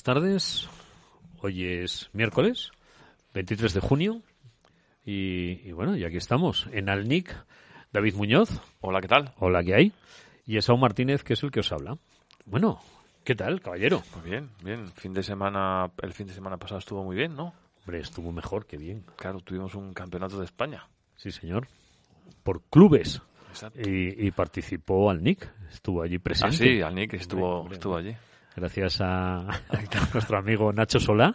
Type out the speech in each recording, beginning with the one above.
Buenas tardes. Hoy es miércoles, 23 de junio. Y, bueno, y aquí estamos, en Alnic, David Muñoz. Hola, ¿qué tal? Hola, ¿qué hay? Y Esau Martínez, que es el que os habla. Bueno, ¿qué tal, caballero? Pues bien, bien. Fin de semana, el fin de semana pasado estuvo muy bien, ¿no? Hombre, estuvo mejor que bien. Claro, tuvimos un campeonato de España. Sí, señor. Por clubes. Y, participó Alnic, estuvo allí presente. Ah, sí, Alnic estuvo, estuvo allí. Gracias a, nuestro amigo Nacho Solá,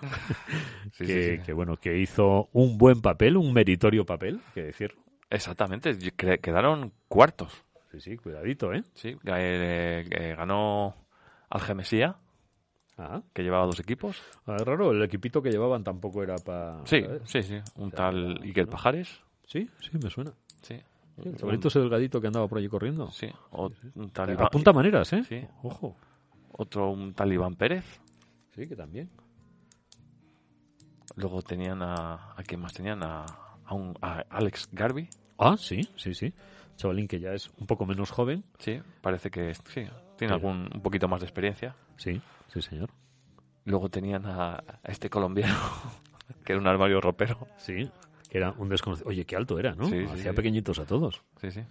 Sí, que, sí, sí. que, bueno, que hizo un buen papel, un meritorio papel, que decir. Exactamente, quedaron cuartos. Sí, sí, cuidadito, ¿eh? Sí, eh, eh, ganó Algemesía, Ah, que llevaba dos equipos. ah, raro, el equipito que llevaban tampoco era para... Sí, sí, sí. Un tal Iker Pajares. Sí, sí, me suena. Sí. El chavalito ese delgadito que andaba por allí corriendo. Sí. O- un tal Apunta maneras, ¿eh? Sí. Ojo. Otro, un tal Iván Pérez. Sí, que también. Luego tenían a... ¿A quién más tenían? A, a un, a Alex Garvey. Ah, sí, sí, sí. Chavalín que ya es un poco menos joven. Sí, parece que sí, tiene algún un poquito más de experiencia. Sí, sí, señor. Luego tenían a, a este colombiano, que era un armario ropero. Sí, que era un desconocido. Oye, qué alto era, ¿no? Sí, Hacía sí. pequeñitos a todos. Sí, sí.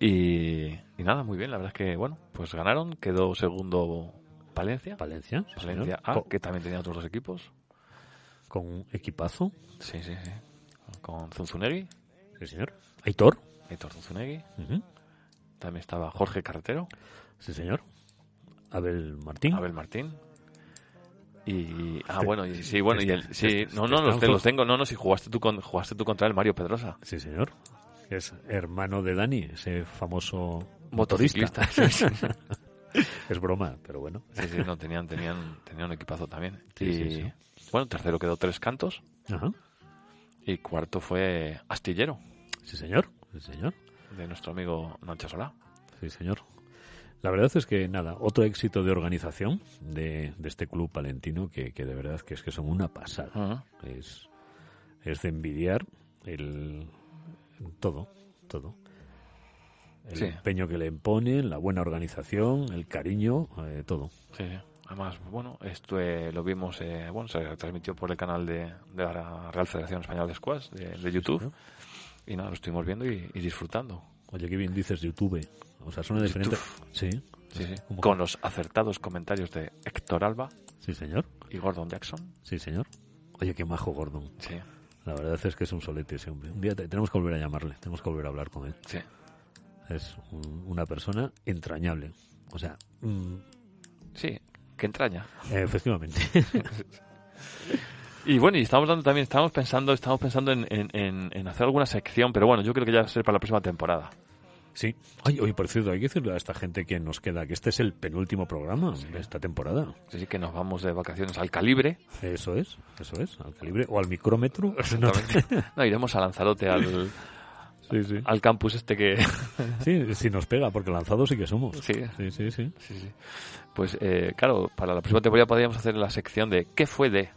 Y, y nada, muy bien. La verdad es que, bueno, pues ganaron. Quedó segundo Palencia. Valencia, sí, Palencia. A, que también tenía otros dos equipos. Con un equipazo. Sí, sí, sí. Con Zunzunegui, Sí, señor. Aitor. Héctor Zunzunegui. Ujú. También estaba Jorge Carretero, Sí, señor. Abel Martín. Abel Martín. Y. Ah, bueno, y sí, bueno, y el. Sí, no, no, los, los tengo. No, no, si jugaste tú, con, jugaste tú contra el Mario Pedrosa. Sí, señor. Es hermano de Dani, ese famoso motorista. Es broma, pero bueno. sí, sí, no, tenían, tenían, tenían un equipazo también. Sí, y, sí, sí. bueno, tercero quedó Tres Cantos. Ajá. Y cuarto fue Astillero, Sí, señor. Sí, señor. de nuestro amigo Nacho Solá. Sí, señor. La verdad es que nada, otro éxito de organización de, de este club palentino que, que de verdad que es que son una pasada. Es, es de envidiar el todo, todo. El Sí. empeño que le ponen, la buena organización, el cariño, eh, todo. Sí. Además, bueno, esto eh, lo vimos, eh, bueno, se transmitió por el canal de, de la Real Federación Española de Squash, de, de YouTube. Y nada, lo estuvimos viendo y, y disfrutando. Oye, qué bien dices YouTube. O sea, suena diferente. Sí, Sí, sí. ¿Cómo Con que? los acertados comentarios de Héctor Alba sí, señor. y Gordon Jackson. Sí, señor. Oye, qué majo Gordon. Sí, La verdad es que es un solete ese hombre. Un día te- tenemos que volver a llamarle, tenemos que volver a hablar con él. sí. Es un- una persona entrañable. O sea, mm, Sí, que entraña. eh, efectivamente. Y bueno, y estamos dando también, estamos pensando, estamos pensando en, en- en- en hacer alguna sección, pero bueno, yo creo que ya va a ser para la próxima temporada. Sí. Ay, oye, por cierto, hay que decirle a esta gente que nos queda que este es el penúltimo programa de esta temporada. Así que nos vamos de vacaciones al calibre. Eso es, eso es, al calibre o al micrómetro. Exactamente. No, iremos a Lanzarote al, Sí, sí. al campus este que... Sí, si nos pega, porque lanzados sí que somos. Sí. sí, sí. sí. Sí, sí. Pues eh, claro, para la próxima temporada podríamos hacer la sección de ¿qué fue de?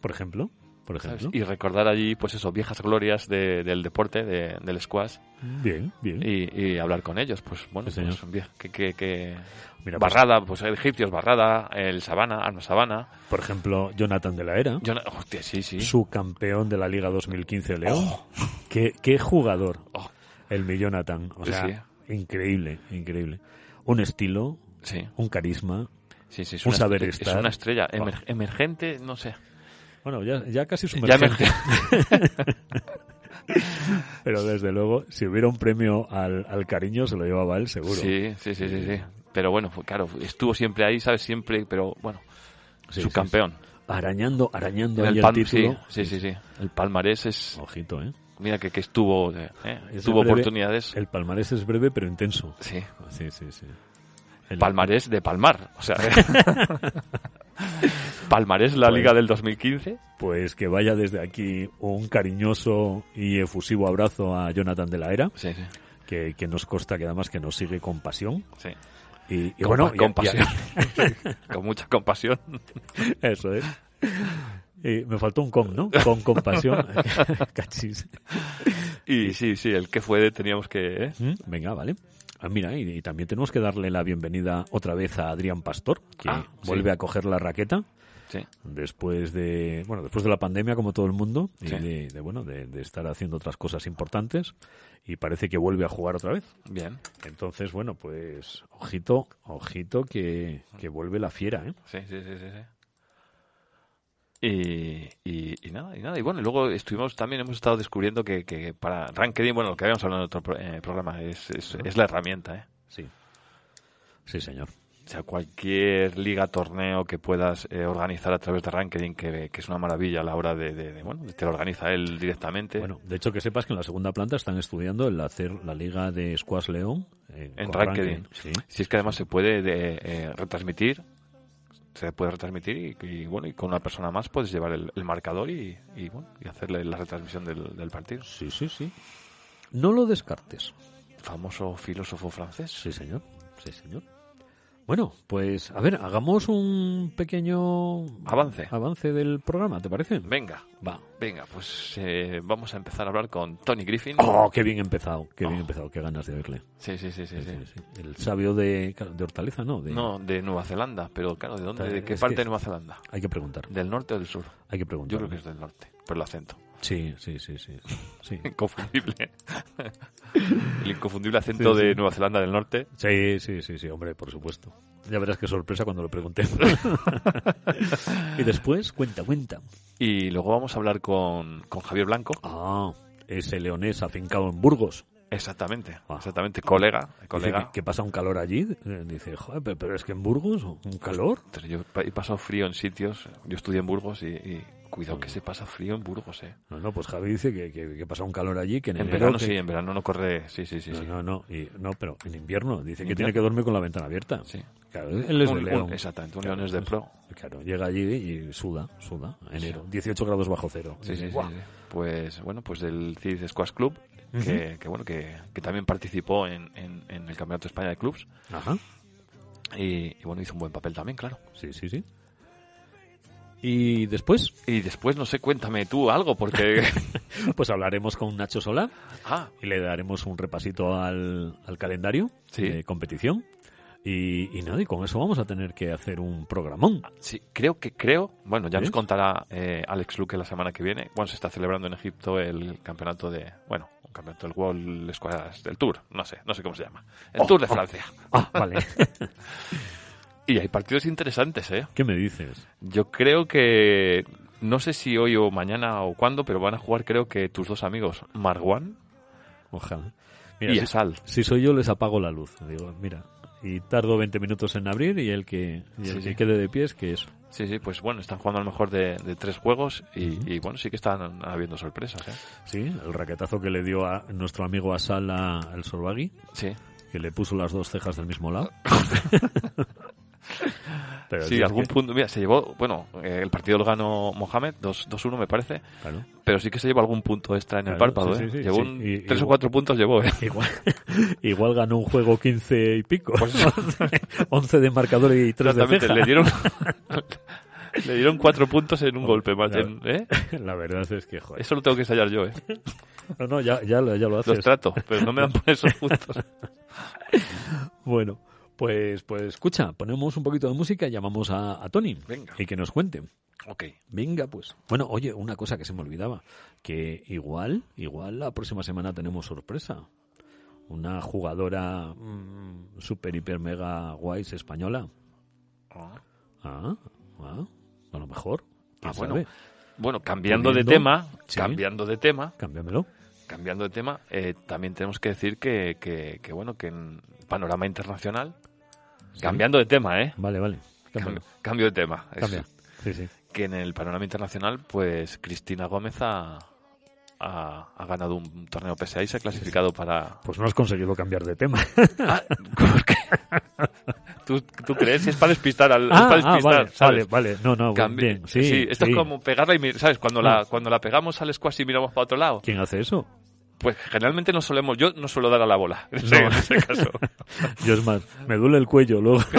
Por ejemplo, por ¿sabes? ejemplo. Y recordar allí, pues eso, viejas glorias de- del deporte, de- del squash, Bien, bien. y, y hablar con ellos. Pues bueno, Sí, pues, vie- que, que- que- Mira, pues, Barrada, pues el egipcios, Barrada, el Sabana, Arno Sabana. por ejemplo, Jonathan de la Era. No- hostia, sí, sí. subcampeón de la Liga 2015 de León. ¿Qué, qué jugador, Oh. el mi Jonathan. O Sí, sea, increíble, increíble. Un estilo, Sí, un carisma. sí, sí. Es Un una, saber es estar. una estrella. Oh. Emer- emergente, no sé. Bueno, ya, ya casi Ya sumergente. emergente. Pero desde luego, si hubiera un premio al, al cariño, se lo llevaba él seguro. Sí, sí, sí, sí, sí. Pero bueno, fue- claro, estuvo siempre ahí, ¿sabes? Siempre, pero bueno, Sí, subcampeón. sí. Arañando, arañando ahí el el, sí, título. sí, sí, sí. El palmarés es. Ojito, ¿eh? Mira que, que estuvo. eh, tuvo breve- oportunidades. El palmarés es breve pero intenso. Sí. Sí, sí, sí. El- Palmarés de Palmar. O sea. palmarés la Pues- Liga del 2015. Pues que vaya desde aquí un cariñoso y efusivo abrazo a Jonathan de la Era. Sí, sí. que, que nos consta que además que nos sigue con pasión. sí. Y, y Con bueno, y- con y- pasión. con mucha compasión. eso es. Y me faltó un con, ¿no? Con compasión. Cachis. Y sí, sí, el que fue teníamos que. ¿eh? ¿Mm? Venga, vale. Ah, mira, y, y también tenemos que darle la bienvenida otra vez a Adrián Pastor, que Ah, sí. vuelve a coger la raqueta Sí. después de, bueno, después de la pandemia, como todo el mundo, y de, de, bueno, de, de estar haciendo otras cosas importantes, y parece que vuelve a jugar otra vez. Bien. Entonces, bueno, pues, ojito, ojito que, que vuelve la fiera, ¿eh? Sí, sí, sí, sí. Sí. Y, y, y nada, y nada. Y bueno, y luego estuvimos también, hemos estado descubriendo que, que para Rankedin, bueno, lo que habíamos hablado en otro pro- eh, programa, es, es, es la herramienta, ¿eh? Sí. Sí, señor. O sea, cualquier liga, torneo que puedas eh, organizar a través de Rankedin, que, que es una maravilla a la hora de, de- de, bueno, te lo organiza él directamente. Bueno, de hecho que sepas que en la segunda planta están estudiando el hacer la liga de Squash León eh, en Rankedin. Sí. Si es que además se puede de- eh, retransmitir, se puede retransmitir y, y, bueno, y con una persona más puedes llevar el, el marcador y, y, bueno, y hacerle la retransmisión del, del partido. sí, sí, sí. No lo descartes. Famoso filósofo francés. Sí, señor. Sí, señor. Bueno, pues a ver, hagamos un pequeño Avance. avance del programa, ¿te parece? Venga, Va. venga, pues eh, vamos a empezar a hablar con Tony Griffin. Oh, qué bien empezado, qué bien Oh. empezado, qué ganas de oírle. Sí, sí, sí, sí. Sí, sí. sí, sí. El sabio de, de Hortaliza, ¿no? De- No, de Nueva Zelanda, pero claro, ¿de dónde? ¿De qué parte de Nueva Zelanda? Hay que preguntar, ¿Del norte o del sur? hay que Yo preguntar. creo que es del norte, por el acento. Sí, sí, sí, sí. Sí, Inconfundible. el inconfundible acento Sí, sí. de Nueva Zelanda del norte. sí, sí, sí, sí, hombre, por supuesto. Ya verás qué sorpresa cuando lo pregunté. y después, cuenta, cuenta. Y luego vamos a hablar con, con Javier Blanco. Ah, ese leonés afincado en Burgos. Exactamente, Ah. exactamente, colega. Colega. que, que pasa un calor allí. Eh, Dice, joder, pero, pero es que en Burgos, un calor. Entonces, yo he pasado frío en sitios. Yo estudié en Burgos y, y cuidado que se pasa frío en Burgos, eh. No, no, pues Javi dice que, que, que pasa un calor allí, que en, En enero verano que- sí, en verano no corre. Sí, sí, sí. no, sí. no, no, y- no, pero en invierno dice que ¿En tiene que dormir con la ventana abierta. Sí. Claro, él es de Un- un- León. exactamente, un Claro, león es de pues, pro. Claro, llega allí y suda, suda, enero, 18 grados bajo cero. Sí, sí, sí, sí. Pues bueno, pues del Cid Squash Club, que, que bueno, que, que también participó en, en- en el Campeonato de España de Clubs. Ajá, Y, y bueno, hizo un buen papel también, claro. sí, sí, sí. Y después, Y después, no sé, cuéntame tú algo, porque... pues hablaremos con Nacho Solá ah, y le daremos un repasito al, al calendario Sí. de competición. Y, y nada, y con eso vamos a tener que hacer un programón. sí, creo que creo... Bueno, ya ¿Sí? nos contará eh, Alex Luque la semana que viene. Bueno, se está celebrando en Egipto el campeonato de... Bueno, un campeonato del World Squash del Tour. No sé, no sé cómo se llama. El Oh, Tour de oh. Francia. Ah, vale. Y hay partidos interesantes, ¿eh? ¿Qué me dices? Yo creo que... No sé si hoy o mañana o cuándo, pero van a jugar creo que tus dos amigos, Marwan Ojalá. Mira, y si- Asal. Si soy yo, les apago la luz. Digo, mira, y tardo 20 minutos en abrir y el que, y el Sí, que sí. quede de pie es que eso. Sí, sí, pues bueno, están jugando a lo mejor de, de tres juegos y, Ujú. y, bueno, sí que están habiendo sorpresas, ¿eh? Sí, el raquetazo que le dio a nuestro amigo Asal al Sorbagui, Sí, que le puso las dos cejas del mismo lado. Pero sí, algún que- punto, mira, se llevó, bueno, eh, el partido lo ganó Mohamed, 2 2-1 me parece, claro. pero sí que se llevó algún punto extra en el Claro, párpado, sí, ¿eh? sí, llevó un, Y- tres y- o cuatro puntos llevó, ¿eh? Igual, igual ganó un juego 15 y pico. Pues 11 de marcador y 3 de ceja. le dieron, le dieron cuatro puntos en un golpe, más Claro. en- ¿eh? La verdad es que, joder. Eso lo tengo que ensayar yo, ¿eh? No, no, ya, ya, lo- ya lo Los haces. trato, pero no me dan por esos puntos. Bueno, pues, pues escucha, ponemos un poquito de música y llamamos a, a Tony. Venga. Y que nos cuente. Ok. Venga, pues. Bueno, oye, una cosa que se me olvidaba, que igual, igual la próxima semana tenemos sorpresa. Una jugadora mm, super, hiper, mega guays española. Ah, ah, a lo mejor. ¿Quién Ah, bueno. sabe? Bueno, cambiando de tema, sí. cambiando de tema, Cámbiamelo. cambiando de tema, eh, también tenemos que decir que, que, que, bueno, que en panorama internacional, Sí. cambiando de tema, ¿eh? Vale, vale. Cambio, cambio de tema. Es Cambia. Sí, sí. que en el panorama internacional, pues Cristina Gómez ha, ha, ha ganado un torneo PSA y se ha clasificado para... Pues no has conseguido cambiar de tema. Ah. ¿Tú, ¿Tú crees? Es para despistar al... es Ah, para ah, despistar, vale, ¿sabes? vale, vale. No, no, Cambi- bien. Sí, esto sí. es como pegarla y, ¿sabes? Cuando, la, Ah. cuando la pegamos al squash y miramos para otro lado, ¿Quién hace eso? Pues generalmente no solemos, yo no suelo dar a la bola, en No. ese, en ese caso. Yo es más, me duele el cuello luego.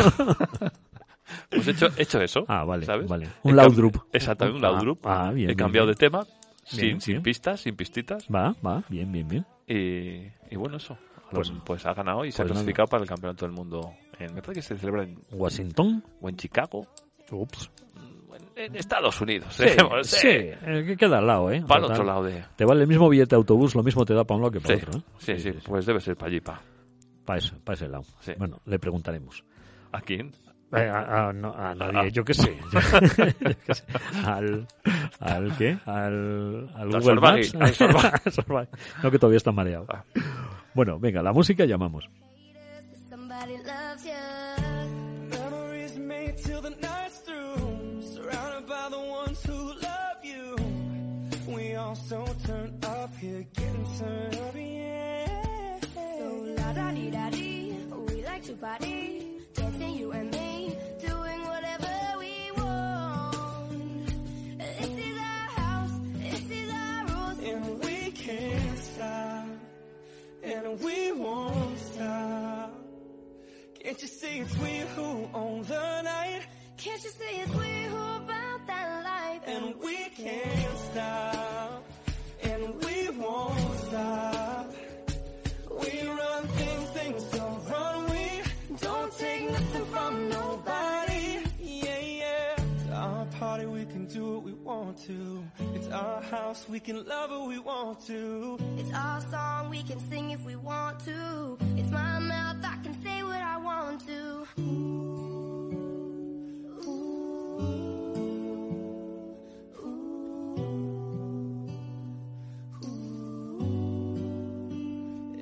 Pues he hecho, he hecho eso, Ah, vale, ¿sabes? vale. Un droop. Exactamente, un Ah, droop. ah, bien, He cambiado bien. de tema, sin, sin pistas, sin pistitas. Va, va, bien, bien, bien. Y, y bueno, eso. Pues- Pues, pues ha ganado y se ha pues nada. clasificado para el Campeonato del Mundo. En, me parece que se celebra en, Washington. o en Chicago Ups. En, Estados Unidos. Sí, dejemos, sí, eh, que queda al lado, ¿eh? Para el otro lado de... Te vale el mismo billete de autobús, lo mismo te da para un lado que para Sí, otro, ¿eh? sí, sí, pues debe ser para allí, pa. Para, eso, para ese lado. Sí. Bueno, le preguntaremos. ¿A quién? Eh, a, a- no, a nadie, Ah. yo qué sé. Yo qué sé. al, ¿Al qué? Al, al Google Maps. no, que todavía está mareado. Ah. Bueno, venga, la música llamamos. So turned up here, getting turned up, yeah. So la da dee da dee, we like to party, dancing you and me, doing whatever we want. This is our house, this is our rules. And we can't stop, and we won't stop. Can't you see it's we who own the night? Can't you see it's we who about that life? And we can't stop, to. It's our house, we can love who we want to. It's our song, we can sing if we want to. It's my mouth, I can say what I want to.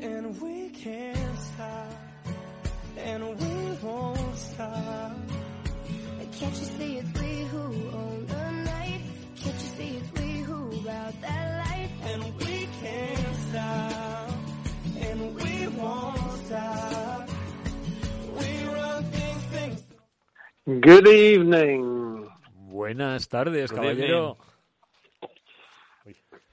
And we can't stop, and we won't stop. Can't you see it's we who own the about that life? And we can't stop, and we won't stop. We run things, things. Good evening. Buenas tardes, Good caballero.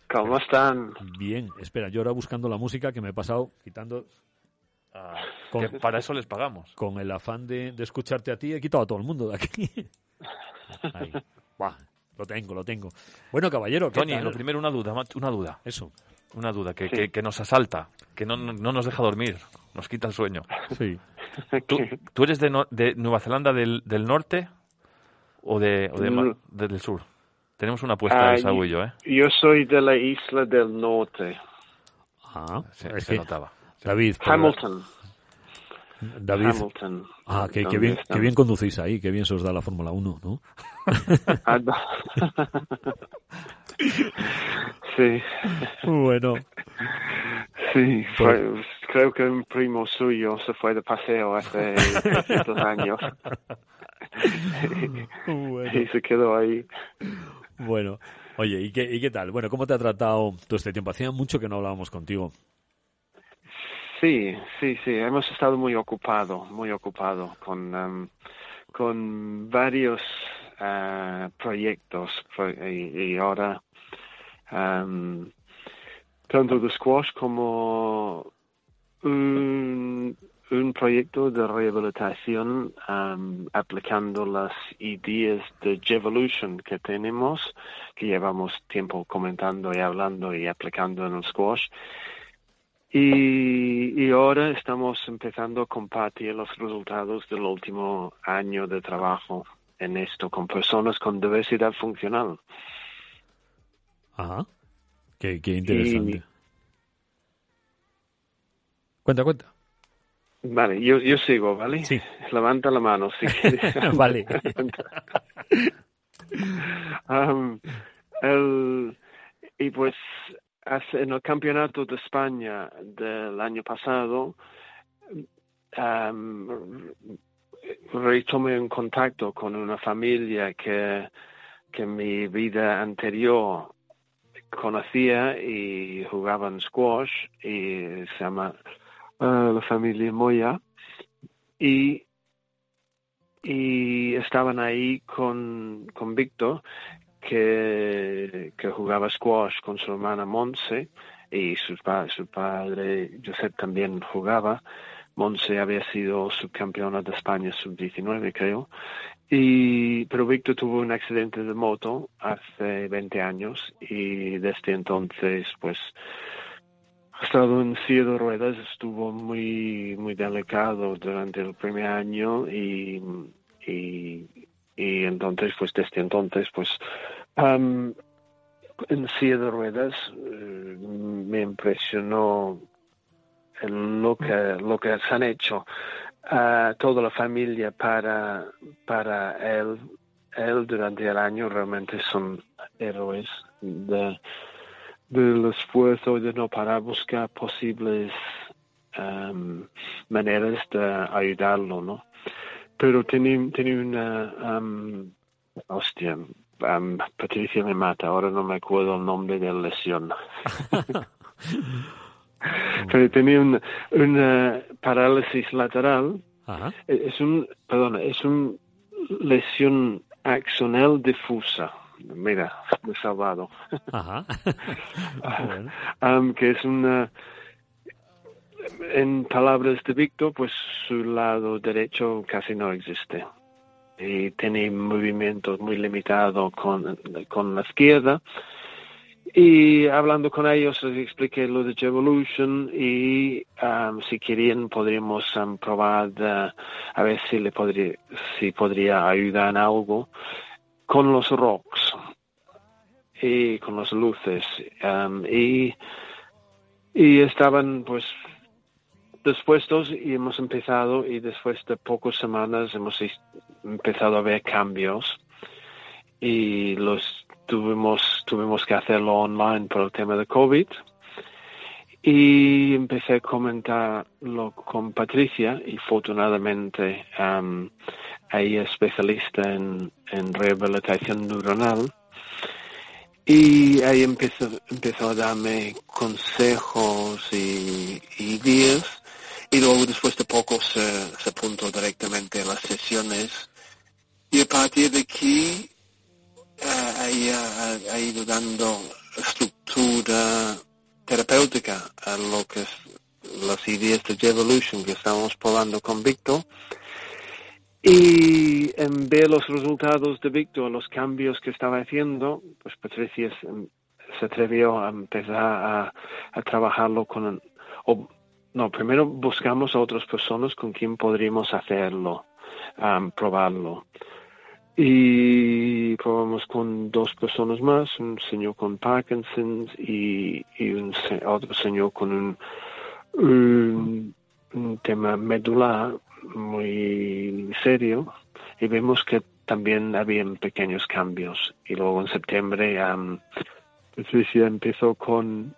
¿Cómo están? Bien, espera, yo ahora buscando la música que me he pasado quitando Ah, con, que para eso les pagamos. con el afán de, de escucharte a ti, he quitado a todo el mundo de aquí. Ahí. Buah, lo tengo, lo tengo. Bueno, caballero, ¿qué Tony, tal? lo primero una duda, una duda, Eso, una duda que, Sí. que, que nos asalta, que no, no no nos deja dormir, nos quita el sueño. sí. ¿Tú, tú eres de, no- de Nueva Zelanda del, del norte o de, o de ma- Mm. de- del sur? Tenemos una apuesta Ah, de Saúl y yo, ¿eh? Yo soy de la isla del norte, Ah, Se, es se que, notaba. David, Hamilton. David, Hamilton. ah, que, que ¿Dónde bien, que bien conducís ahí, que bien se os da la Fórmula 1, ¿no? Ah, sí, Bueno, sí. Pues- creo que un primo suyo se fue de paseo hace dos años bueno. y se quedó ahí. Bueno, oye, ¿y qué, ¿y qué tal? Bueno, ¿cómo te ha tratado todo este tiempo? Hacía mucho que no hablábamos contigo. Sí, sí, sí. Hemos estado muy ocupado, muy ocupado con em, con varios ah, proyectos pro- y, ahora em, tanto de squash como un, un proyecto de rehabilitación em, aplicando las ideas de Jevolution que tenemos, que llevamos tiempo comentando y hablando y aplicando en el squash. Y, y ahora estamos empezando a compartir los resultados del último año de trabajo en esto con personas con diversidad funcional. Ajá. Qué, qué interesante. Cuenta, cuenta. Vale, yo, yo sigo, ¿vale? Sí. Levanta la mano si quieres. Vale. El- y pues en el campeonato de España del año pasado am, retomé un contacto con una familia que, que mi vida anterior conocía y jugaban squash y se llama eh, la familia Moya. Y y estaban ahí con, con Víctor que, que jugaba squash con su hermana Monse y su, su padre Josep también jugaba. Monse había sido subcampeona de España sub-19 creo. Y, pero Víctor tuvo un accidente de moto hace 20 años y desde entonces pues ha estado en silla de ruedas, estuvo muy, muy delicado durante el primer año y, y, y entonces, pues desde entonces, pues am, en silla de ruedas eh, me impresionó lo que, lo que se han hecho a toda la familia para, para él. Él durante el año realmente son héroes de, del esfuerzo de no parar buscar posibles maneras de ayudarlo, ¿no? Pero tenía, tenía una, am, hostia, am, Patricia me mata, ahora no me acuerdo el nombre de la lesión. pero tenía una, una parálisis lateral, Ajá. Eh, es un, perdona, es una lesión axonal difusa. Mira, me he salvado. Ajá. Bueno. Am, que es una, en palabras de Víctor, pues su lado derecho casi no existe. Y tiene movimientos muy limitados con, con la izquierda. Y hablando con ellos les expliqué lo de Evolution y am, si querían podríamos am, probar de- a ver si le podría, si podría ayudar en algo con los rocks y con las luces. am, y, y estaban pues dispuestos y hemos empezado y después de pocas semanas hemos empezado a ver cambios y los tuvimos tuvimos que hacerlo online por el tema de COVID y empecé a comentarlo con Patricia y afortunadamente am, ella es especialista en, en rehabilitación neuronal y ahí empezó, empezó a darme consejos y ideas y luego después de poco se, apuntó directamente a las sesiones. Y a partir de aquí eh, ella ha, ido dando estructura terapéutica a lo que es las ideas de Evolution que estamos probando con Víctor. Y en ver los resultados de Víctor, los cambios que estaba haciendo, pues Patricia se, atrevió a empezar a, a trabajarlo con, o, no, primero buscamos a otras personas con quien podríamos hacerlo, probarlo. Y probamos con dos personas más, un señor con Parkinson y, un otro señor con un, un, tema medular muy serio y vemos que también habían pequeños cambios. Y luego en septiembre am, Patricia empezó con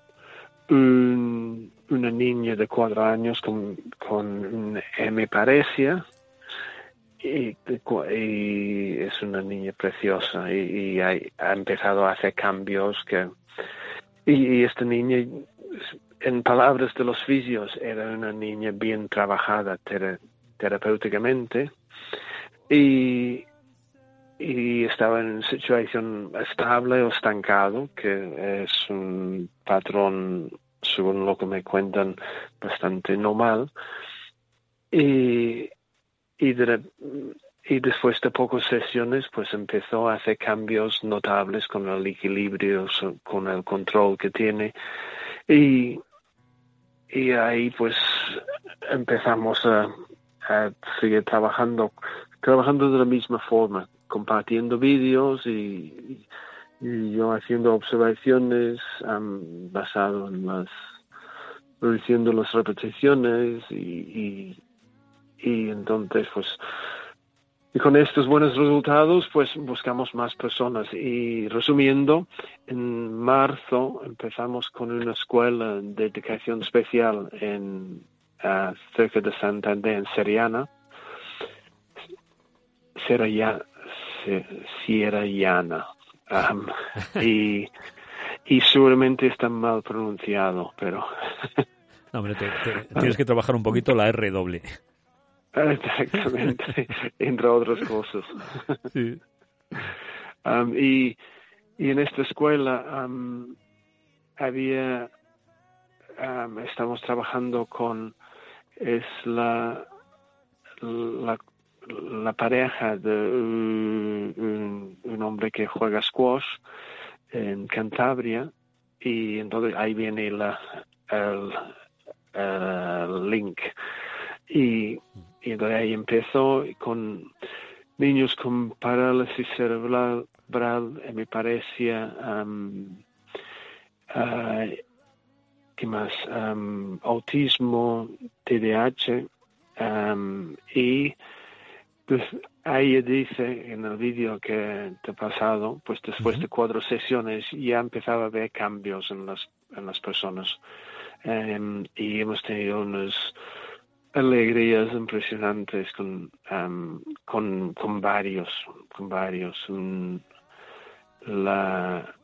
un- una niña de cuatro años con, con hemiparesia y, y es una niña preciosa y, y ha, empezado a hacer cambios que y, esta niña en palabras de los fisios era una niña bien trabajada tera- terapéuticamente y estaba en situación estable o estancado, que es un patrón, según lo que me cuentan, bastante normal. Y, y, de- y después de pocas sesiones, pues empezó a hacer cambios notables con el equilibrio, con el control que tiene. Y, y ahí pues empezamos a, a seguir trabajando, trabajando de la misma forma, compartiendo vídeos y, y yo haciendo observaciones am, basado en las reduciendo las repeticiones y, y, entonces pues y con estos buenos resultados pues buscamos más personas. Y resumiendo en marzo empezamos con una escuela de educación especial en ah, cerca de Santander en Seriana. Seraya, Se- Am, y, y seguramente está mal pronunciado, pero No, hombre, te- te- tienes que trabajar un poquito la R doble. exactamente, entre otras cosas. Sí. Am, y, y en esta escuela am, había, am, estamos trabajando con, es la, la, la pareja de un, un- hombre que juega squash en Cantabria y entonces ahí viene la, el, el link. Y, y entonces ahí empezó con niños con parálisis cerebral, hemiparesia, am, ah, ¿qué más? Am, autismo, TDAH, am, y pues ahí dice en el vídeo que te he pasado, pues después de cuatro sesiones ya empezaba a ver cambios en las, en las personas. Em, y hemos tenido unos alegrías impresionantes con, am, con, con varios, con varios. La,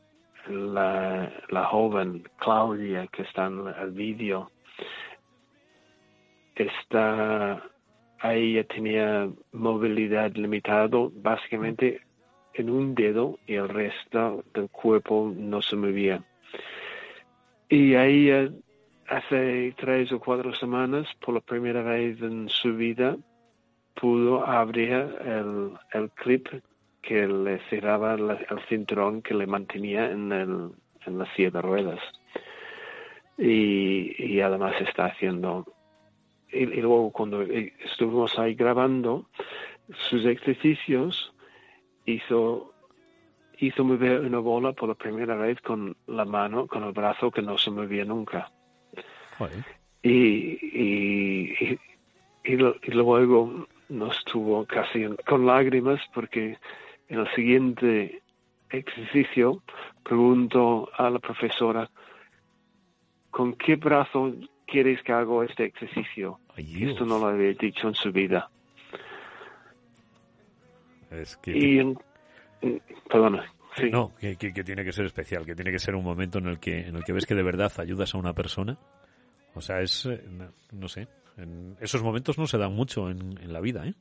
la, la joven Claudia que está en el vídeo está ella tenía movilidad limitado básicamente en un dedo y el resto del cuerpo no se movía. Y ella hace tres o cuatro semanas, por la primera vez en su vida, pudo abrir el, el clip que le cerraba la- el cinturón que le mantenía en, el, en la silla de ruedas. Y, y además está haciendo y, y luego cuando eh, estuvimos ahí grabando sus ejercicios hizo hizo mover una bola por la primera vez con la mano con el brazo que no se movía nunca Joder. y y, y, y luego nos tuvo casi con lágrimas porque en el siguiente ejercicio preguntó a la profesora ¿con qué brazo quieres que haga este ejercicio? Esto no lo había dicho en su vida. Es que, Y, en- perdona, sí. no, que, que- que tiene que ser especial, que tiene que ser un momento en el que en el que ves que de verdad ayudas a una persona. O sea, es eh, no, no sé, en esos momentos no se dan mucho en, en la vida, ¿eh?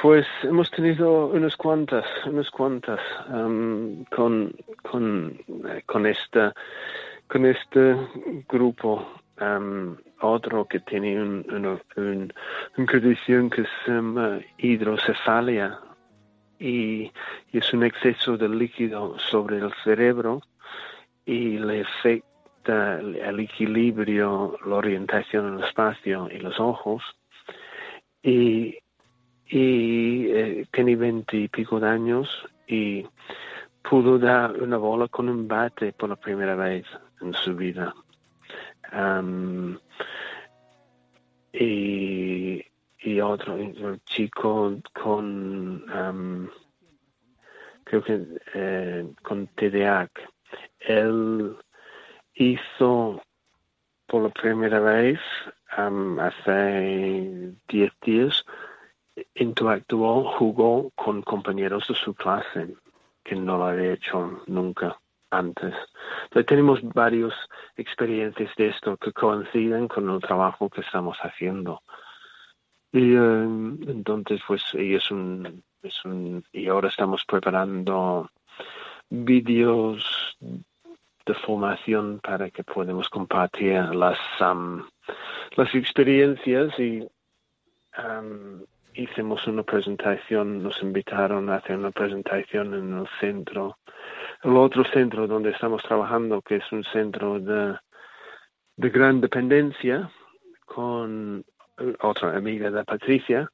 Pues hemos tenido unas cuantas, unas cuantas am, con, con, eh, con esta, con este grupo. Am, otro que tiene un, una, un- condición que se llama hidrocefalia y, es un exceso de líquido sobre el cerebro y le afecta el, equilibrio, la orientación en el espacio y los ojos. Y, y eh, tiene veinte y pico de años y pudo dar una bola con un bate por la primera vez en su vida. Am, y, y otro chico con am, creo que eh, con TDAH él hizo por la primera vez am, hace 10 días interactuó, jugó con compañeros de su clase, que no lo había hecho nunca antes. Entonces, tenemos varias experiencias de esto que coinciden con el trabajo que estamos haciendo. Y eh, entonces, pues, y es un, es un, y ahora estamos preparando vídeos de formación para que podamos compartir las, am, las experiencias y am, hicimos una presentación, nos invitaron a hacer una presentación en el centro, el otro centro donde estamos trabajando, que es un centro de, gran dependencia, con otra amiga de Patricia,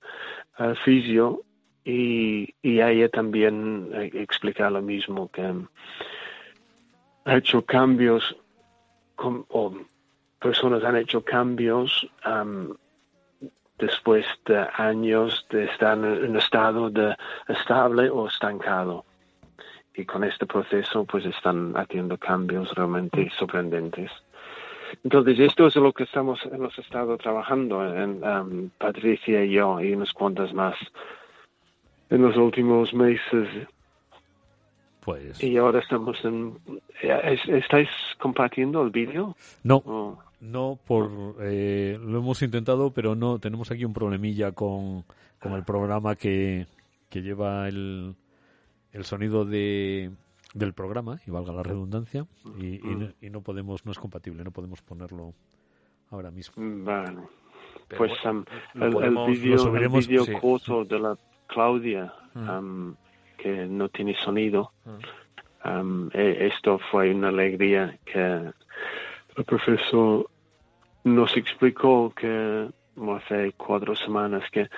eh, fisio, y, y ella también eh, explica lo mismo, que ha hecho cambios, con- o personas han hecho cambios am, después de años de estar en un estado de estable o estancado. Y con este proceso pues están haciendo cambios realmente sorprendentes. Entonces esto es lo que estamos, hemos estado trabajando en um, Patricia y yo y unas cuantas más en los últimos meses Pues y ahora estamos en... ¿es- ¿Estáis compartiendo el vídeo? no, ¿O- no por eh, lo hemos intentado, pero no tenemos aquí un problemilla con, con el programa que, que lleva el, el sonido de del programa y valga la redundancia y, y no, y no podemos no es compatible no podemos ponerlo ahora mismo Vale. Pero Pues um, el, el podemos- vídeo, lo el vídeo sí. corto de la Claudia, Mm. um, que no tiene sonido, Mm. um, e- esto fue una alegría que el profesor nos explicó que hace cuatro semanas que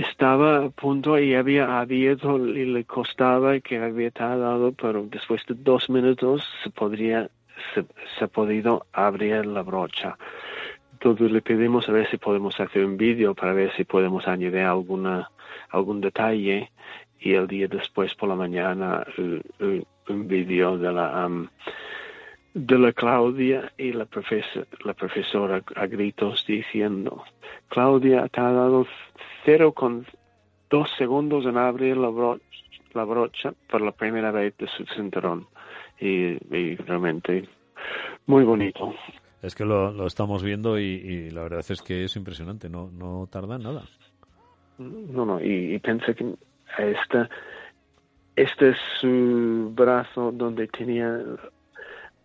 estaba a punto y había abierto y le costaba que había tardado, pero después de dos minutos se podría se, se ha podido abrir la brocha. Entonces le pedimos a ver si podemos hacer un vídeo para ver si podemos añadir alguna algún detalle y el día después por la mañana un, un- un vídeo de la am, de la Claudia y la, profesora, la profesora a gritos diciendo, Claudia te ha dado cero con dos segundos en abrir la, bro- la brocha por la primera vez de su cinturón. Y, y realmente muy bonito. Es que lo, lo estamos viendo y, y la verdad es que es impresionante, no, no tarda nada. No, no, y, y pensé que esta, este es su brazo donde tenía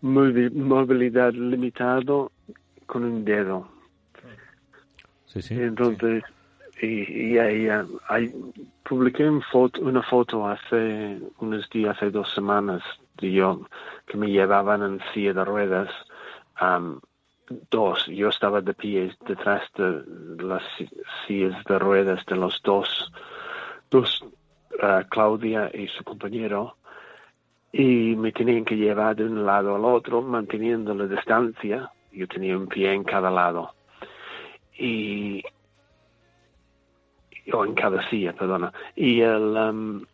movilidad limitado con un dedo. Sí, sí. Entonces, y, y ahí, ah, ahí publiqué un foto, una foto hace unos días, hace dos semanas, de yo que me llevaban en silla de ruedas. am, dos, yo estaba de pie detrás de las si- sillas de ruedas de los dos, dos ah, Claudia y su compañero, y me tenían que llevar de un lado al otro, manteniendo la distancia. Yo tenía un pie en cada lado. Y, o en cada silla, perdona. Y el um,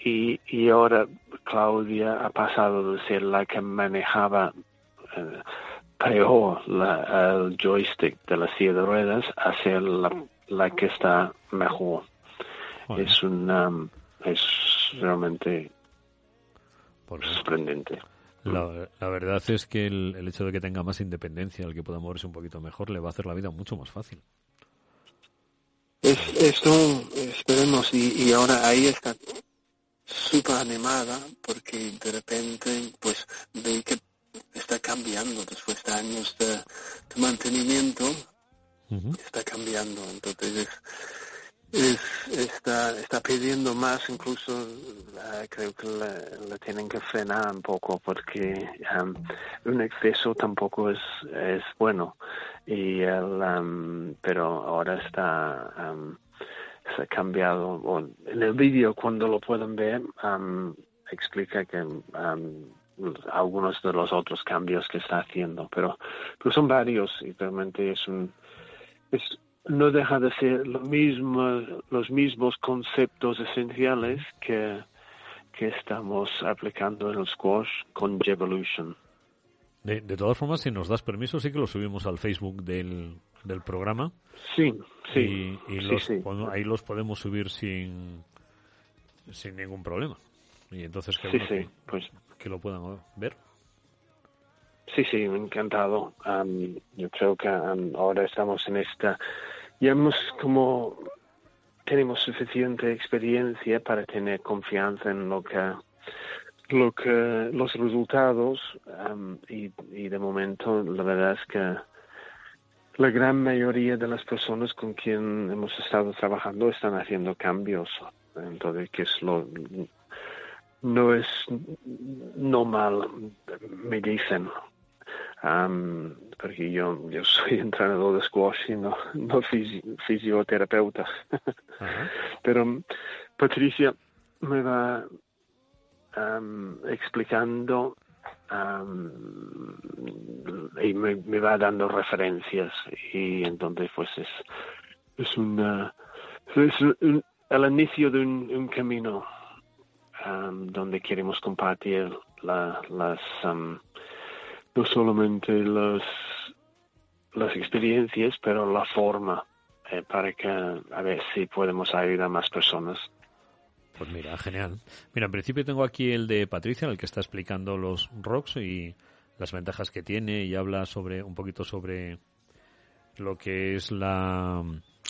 y, y ahora Claudia ha pasado de ser la que manejaba eh, peor la- el joystick de la silla de ruedas a ser la, la que está mejor. Es un um, es realmente porque sorprendente. la, la verdad es que el, el hecho de que tenga más independencia, el que pueda moverse un poquito mejor, le va a hacer la vida mucho más fácil. Es, esto esperemos y, y ahora ahí está súper animada porque de repente pues ve que está cambiando después de años de, de mantenimiento está cambiando entonces es, es- está está pidiendo más incluso eh, creo que le tienen que frenar un poco porque um, un exceso tampoco es es bueno. Y el um, pero ahora está um, se ha cambiado en el vídeo cuando lo pueden ver explica que algunos de los otros cambios que está haciendo pero pero son varios y realmente es un es, no deja de ser lo mismo, los mismos conceptos esenciales que, que estamos aplicando en el squash con Jevolution. De, de todas formas, si nos das permiso, sí que lo subimos al Facebook del, del programa. Sí, sí, y, y sí, los sí. ahí los podemos subir sin, sin ningún problema. Y entonces sí, que- pues que lo puedan ver. Sí, sí, encantado. Am, yo creo que ahora estamos en esta, ya hemos como, tenemos suficiente experiencia para tener confianza en lo que, lo que, los resultados y, y de momento la verdad es que la gran mayoría de las personas con quien hemos estado trabajando están haciendo cambios. Entonces, que es lo, no es normal, me dicen. Am, porque yo, yo soy entrenador de squash y no, no fisi- fisioterapeuta. Pero Patricia me va am, explicando am, y me, me va dando referencias y entonces pues es, es una es un- el inicio de un, un camino am, donde queremos compartir la- las no solamente las las experiencias pero la forma eh, para que a ver si podemos ayudar a más personas Pues mira, genial. Mira, en principio tengo aquí el de Patricia, el que está explicando los rocks y las ventajas que tiene y habla sobre un poquito sobre lo que es la,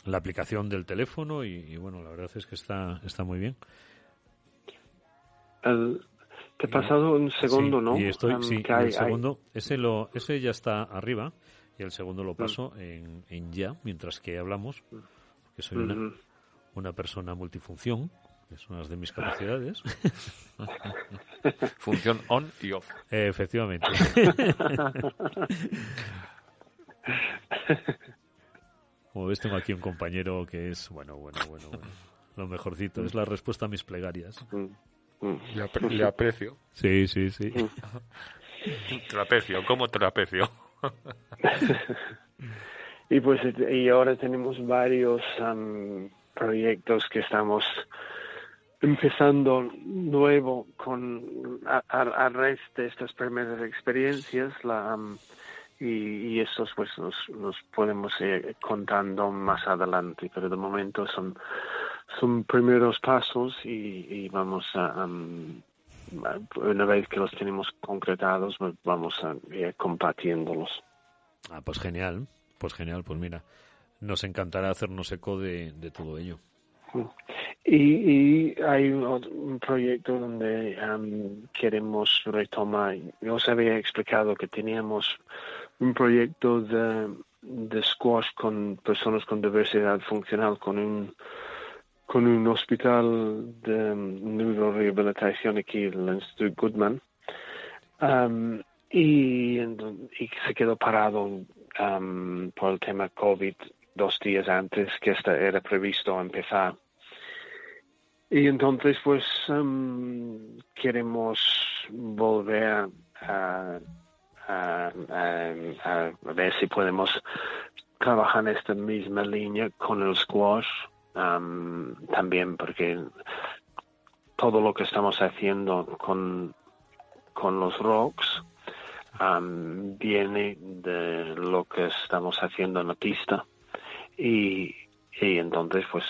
la aplicación del teléfono y, y bueno, la verdad es que está, está muy bien. El- te he pasado un segundo, Sí, ¿no? Y estoy, Um, sí, que y hay- el segundo, ese, lo, ese ya está arriba y el segundo Mm. lo paso en, en ya, mientras que hablamos, porque soy una, Ujú. una persona multifunción, que es una de mis capacidades. Función on y off. Eh, efectivamente. Como ves, tengo aquí un compañero que es, bueno, bueno, bueno, bueno. Lo mejorcito, es la respuesta a mis plegarias. Mm, mm. Le, apre- le aprecio. Sí, sí, sí. ¿Cómo te lo aprecio? Y pues y ahora tenemos varios am, proyectos que estamos empezando nuevo con a, a, a raíz de estas primeras experiencias la um, y, y estos pues nos, nos podemos ir contando más adelante pero de momento son son primeros pasos y, y vamos a um, una vez que los tenemos concretados pues vamos a ir compartiéndolos Ah, pues genial, pues genial, pues mira, nos encantará hacernos eco de, de todo ello. Y, y hay un, proyecto donde am, queremos retomar. Yo os había explicado que teníamos un proyecto de, de squash con personas con diversidad funcional, con un con un hospital de neurorehabilitación aquí, el Instituto Goodman. Y, y se quedó parado am, por el tema COVID dos días antes que esta era previsto empezar. Y entonces, pues, am, queremos volver a ver si podemos trabajar en esta misma línea con el squash am, también, porque todo lo que estamos haciendo con, con los rocks am, viene de lo que estamos haciendo en la pista. Y, y entonces pues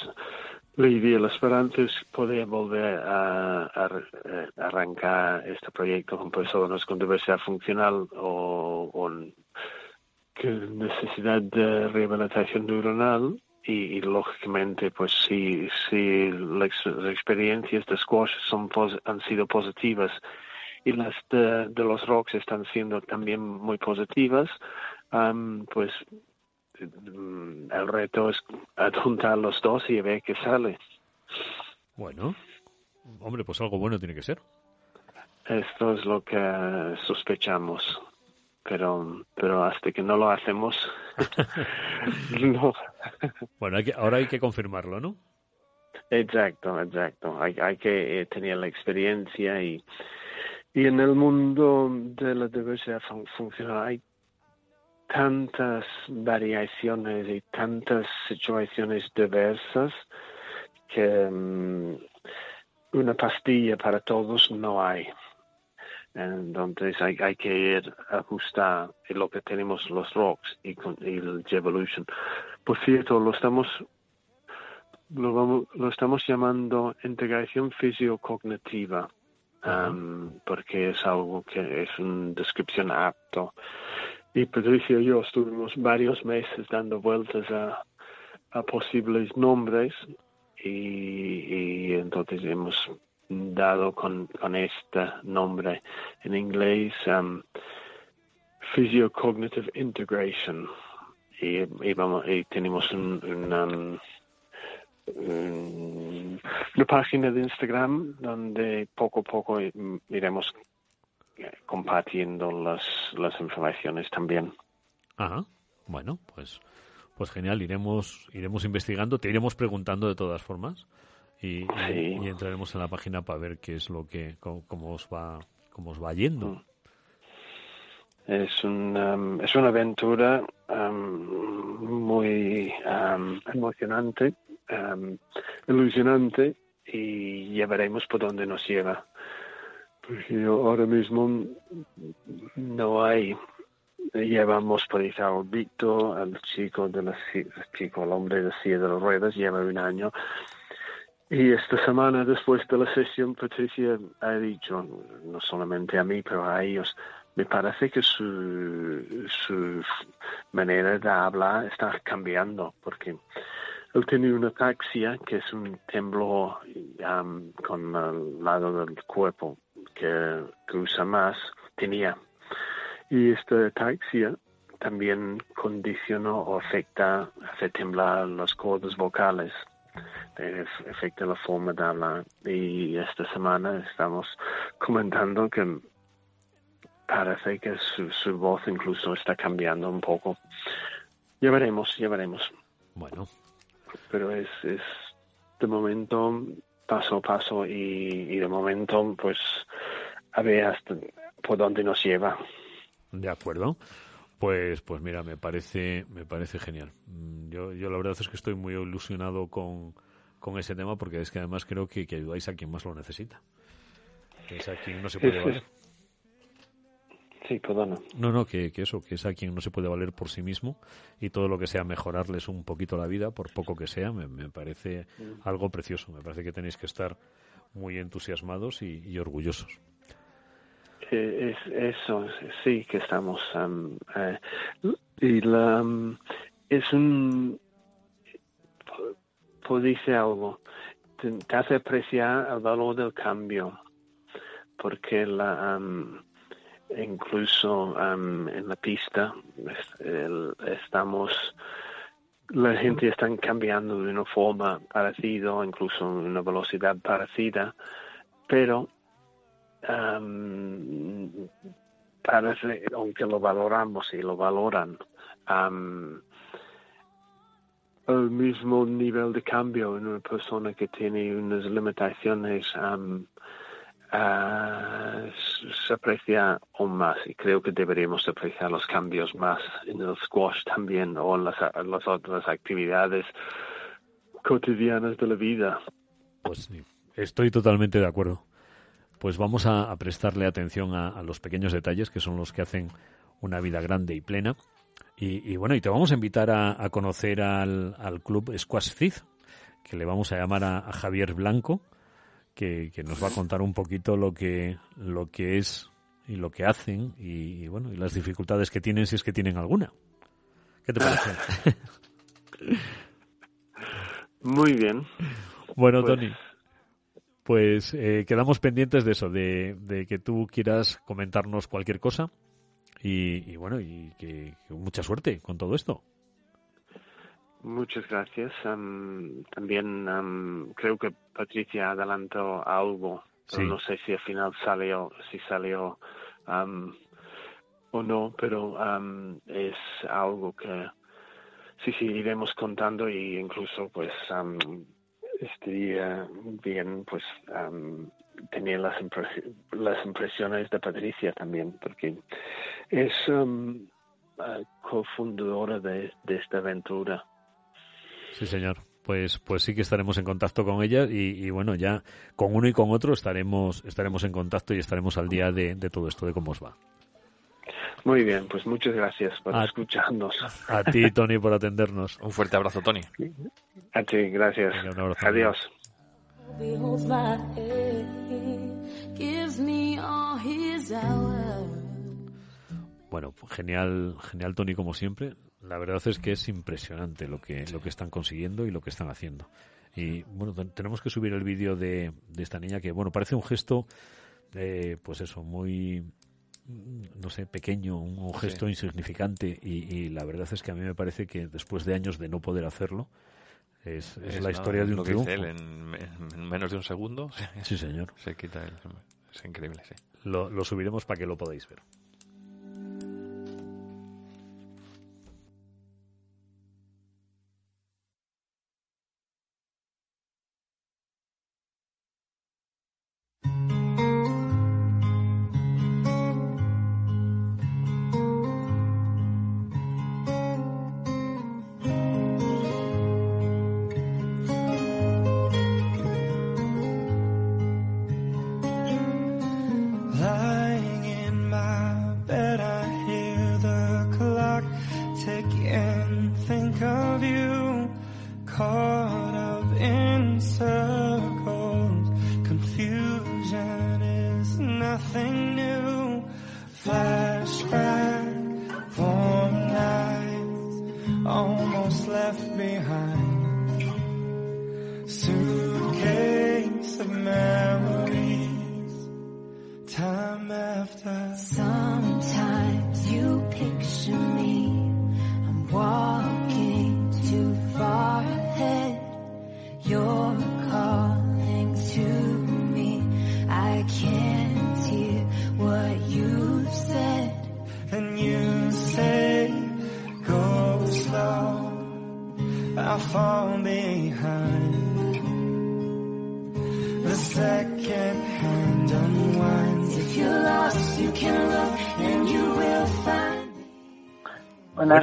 la idea, la esperanza es poder volver a, a- a arrancar este proyecto con personas con diversidad funcional o que necesidad de rehabilitación neuronal y, y, lógicamente pues si, si las, las experiencias de squash son han sido positivas y las de, de los rocks están siendo también muy positivas, am, pues mm, el reto es adjuntar los dos y ver qué sale. Bueno, hombre, pues algo bueno tiene que ser. Esto es lo que sospechamos, pero, pero hasta que no lo hacemos, no. Bueno, hay que, ahora hay que confirmarlo, ¿no? Exacto, exacto. Hay, hay que eh, tener la experiencia y, y en el mundo de la diversidad fun- funcional hay tantas variaciones y tantas situaciones diversas que mm, una pastilla para todos no hay. Entonces hay, que ir ajustar lo que tenemos los rocks y, con, y el Evolution. Por cierto, lo estamos lo, vamos, lo estamos llamando integración fisiocognitiva um, porque es algo que es una descripción apto. Y Patricia y yo estuvimos varios meses dando vueltas a, posibles nombres y entonces hemos dado con, con este nombre en inglés um, Physiocognitive Integration y, tenemos un, um, un, una página de Instagram donde poco a poco iremos compartiendo las, las informaciones también. Ajá. Bueno, pues pues genial, iremos iremos investigando, te iremos preguntando de todas formas y, Sí. y, y entraremos en la página para ver qué es lo que cómo, cómo os va cómo os va yendo. Es, un, um, es una aventura um, muy um, emocionante, um, ilusionante y ya veremos por dónde nos lleva. Porque ahora mismo no hay, llevamos por ejemplo Víctor, el chico de la el chico, el hombre de silla de las ruedas, lleva un año. Y esta semana después de la sesión, Patricia ha dicho, no solamente a mí, pero a ellos, me parece que su, su manera de hablar está cambiando, porque él tiene una ataxia, que es un temblor um, con el lado del cuerpo que, usa más, tenía. Y esta ataxia también condicionó o afecta, hace temblar las cuerdas vocales, afecta la forma de hablar. Y esta semana estamos comentando que parece que su, su voz incluso está cambiando un poco. Ya veremos, ya veremos. Bueno, Pero es, es de momento paso a paso y, y de momento pues a ver hasta por dónde nos lleva. de acuerdo. Pues pues mira, me parece me parece genial. Mm, Yo yo la verdad es que estoy muy ilusionado con con ese tema porque es que además creo que, que ayudáis a quien más lo necesita. Que es a quien no se puede valer. Sí, perdona. No, no, que, que eso, que es a quien no se puede valer por sí mismo y todo lo que sea mejorarles un poquito la vida, por poco que sea, me, me parece algo precioso. Me parece que tenéis que estar muy entusiasmados y, y orgullosos. Es, eso, sí que estamos. am, eh, y la, am, es un. Pues dice algo. Te, hace apreciar el valor del cambio. Porque la, am, incluso en la pista el- estamos. La gente está cambiando de una forma parecida, incluso una velocidad parecida, pero am, parece, aunque lo valoramos y lo valoran, el mismo nivel de cambio en una persona que tiene unas limitaciones ah, se aprecia aún más y creo que deberíamos apreciar los cambios más en el squash también o en las, las otras actividades cotidianas de la vida. Pues estoy totalmente de acuerdo. Pues vamos a, a prestarle atención a, a los pequeños detalles que son los que hacen una vida grande y plena. Y, y bueno, y te vamos a invitar a, a conocer al, al club Squash Fit, que le vamos a llamar a, a Javier Blanco, que, que nos va a contar un poquito lo que, lo que es y lo que hacen y, y bueno, y las dificultades que tienen si es que tienen alguna. ¿Qué te parece? Muy bien. Bueno, Pues- Tony, pues eh, quedamos pendientes de eso, de, de que tú quieras comentarnos cualquier cosa y, y bueno, y que, que mucha suerte con todo esto. Muchas gracias. Am, también am, creo que Patricia adelantó algo, pero Sí. no sé si al final salió, si salió am, o no, pero es algo que sí, sí, iremos contando y incluso pues estaría bien pues am, tener las, las impresiones de Patricia también, porque es ah, cofundadora de, de esta aventura. Sí, señor. Pues, pues sí que estaremos en contacto con ella y, y bueno, ya con uno y con otro estaremos, estaremos en contacto y estaremos al día de, de todo esto, de cómo os va. Muy bien, pues muchas gracias por A- escucharnos. A ti, Tony, por atendernos. Un fuerte abrazo, Tony. A ti, gracias. Venga, un abrazo. Adiós. Bueno, genial, genial Tony como siempre. La verdad es que es impresionante lo que, lo que están consiguiendo y lo que están haciendo. Y bueno, ten- tenemos que subir el vídeo de, de esta niña que, bueno, parece un gesto, eh, pues eso, muy, no sé, pequeño, un, gesto insignificante. Y, y la verdad es que a mí me parece que después de años de no poder hacerlo, es, es la historia de un lo que triunfo. dice él, en, en menos de un segundo Sí, señor. se quita el... Es increíble, sí. Lo, lo subiremos para que lo podáis ver.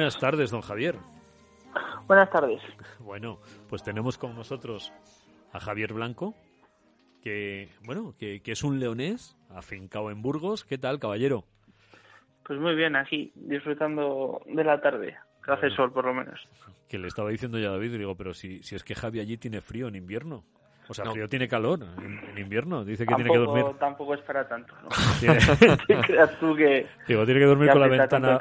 Buenas, tardes, don Javier. buenas tardes. Bueno, pues tenemos con nosotros a Javier Blanco, que, bueno, que, que es un leonés afincado en Burgos. ¿Qué tal, caballero? Pues muy bien, aquí, disfrutando de la tarde. Que hace Bueno. sol, por lo menos. Que le estaba diciendo ya a David, digo, pero si, si es que Javi allí tiene frío en invierno. O sea, No. frío tiene calor en, en invierno. Dice que tiene que dormir. Tampoco, tampoco es para tanto, ¿no? Tiene, Te creas tú que, digo, tiene que dormir que con la ventana.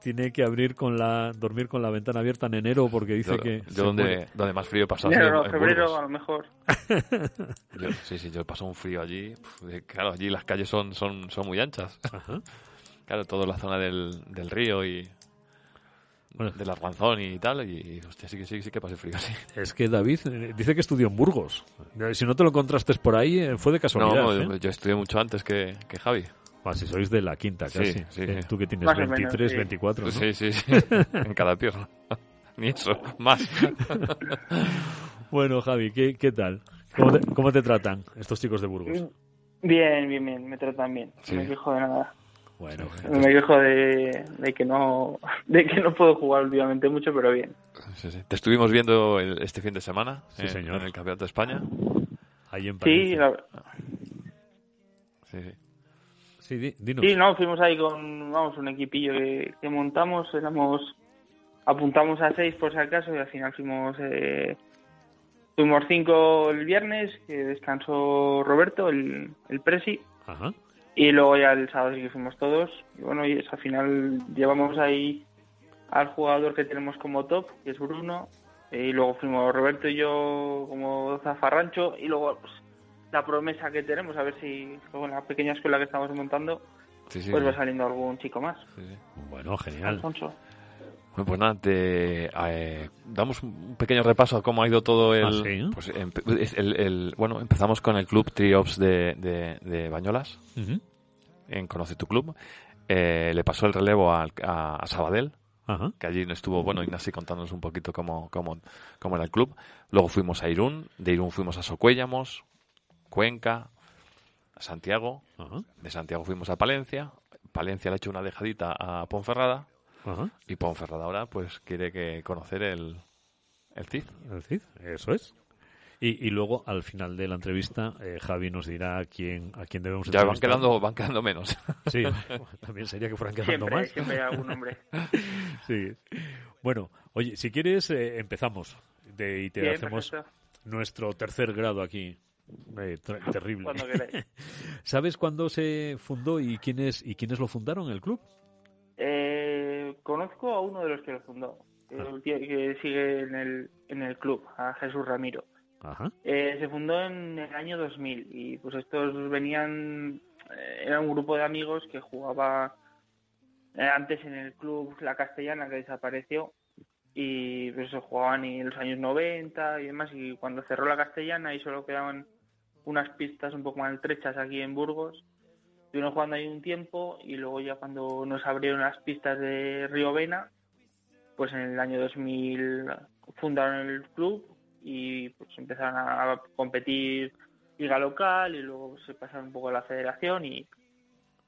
Tiene que abrir con la dormir con la ventana abierta en enero porque dice Yo, que yo donde, donde más frío he pasado Enero, no, en febrero, Burgos. a lo mejor. Yo- sí, sí, yo he pasado un frío allí. Claro, allí las calles son, son, son muy anchas. Ajá. Claro, toda la zona del, del río y Bueno. del Arganzón y tal. Y, hostia, sí que sí, sí que pasé frío, sí. Es que David eh, dice que estudió en Burgos. Eh, Si no te lo encontraste por ahí, eh, fue de casualidad. No, ¿eh? yo estudié mucho antes que, que Javi. Ah, si sois de la quinta casi. sí, Eh, sí. Tú que tienes Más o menos, 23, sí. 24. ¿no? Sí, sí, sí. en cada pierna. Ni eso, más. Bueno, Javi, ¿qué, qué tal? ¿Cómo te, cómo te tratan estos chicos de Burgos? Bien, bien, bien, me tratan bien. Sí. No me quejo de nada. Bueno, No me quejo de, de que no de que no puedo jugar últimamente mucho, pero bien. Sí, sí. Te estuvimos viendo el- este fin de semana Sí, en, señor. en el Campeonato de España. ahí en Sí, Palencia. la- Sí, sí. Sí, di- dinos. sí, no, fuimos ahí con, vamos, un equipillo que, que montamos, éramos, apuntamos a seis por si acaso y al final fuimos, eh, fuimos cinco el viernes, que descansó Roberto, el, el presi, Ajá. Y luego ya el sábado sí que fuimos todos. Y bueno, y eso, al final llevamos ahí al jugador que tenemos como top, que es Bruno, y luego fuimos Roberto y yo como zafarrancho, y luego pues, la promesa que tenemos, a ver si luego en la pequeña escuela que estamos montando, Sí, sí, pues va saliendo algún chico más. Sí. Bueno, genial. Alfonso. Bueno, pues nada, te, eh, damos un pequeño repaso a cómo ha ido todo el... Ah, sí. pues, empe- es el- el- bueno, empezamos con el club Triops de, de, de Bañolas, en Conoce tu Club. Eh, le pasó el relevo a, a Sabadell, Ajá. que allí estuvo, bueno, Ignasi contándonos un poquito cómo, cómo, cómo era el club. Luego fuimos a Irún, de Irún fuimos a Socuéllamos, Cuenca, a Santiago, de Santiago fuimos a Palencia, Palencia le ha hecho una dejadita a Ponferrada, Ajá. y Ponferrada ahora pues quiere que conocer el, el CID. El Cid, eso es. Y, y luego, al final de la entrevista, eh, Javi nos dirá a quién, a quién debemos Ya van entrevistar. quedando, van quedando menos. Sí, también sería que fueran quedando Siempre, más. siempre hay algún hombre. Sí. Bueno, oye, si quieres, eh, empezamos. De, y te Bien, hacemos perfecto. nuestro tercer grado aquí. Eh, ter- terrible. ¿Sabes cuándo se fundó y quiénes, y quiénes lo fundaron, el club? Conozco a uno de los que lo fundó, el que sigue en el, en el club, a Jesús Ramiro. Ajá. Eh, se fundó en el año 2000 y pues estos venían, eh, era un grupo de amigos que jugaba eh, antes en el club La Castellana que desapareció y pues eso, jugaban en los años 90 y demás y cuando cerró La Castellana y solo quedaban unas pistas un poco maltrechas aquí en Burgos, estuvieron jugando ahí un tiempo y luego ya cuando nos abrieron las pistas de Río Vena, pues en el año 2000 fundaron el club y pues empezaron a competir liga local y luego se pasaron un poco a la federación y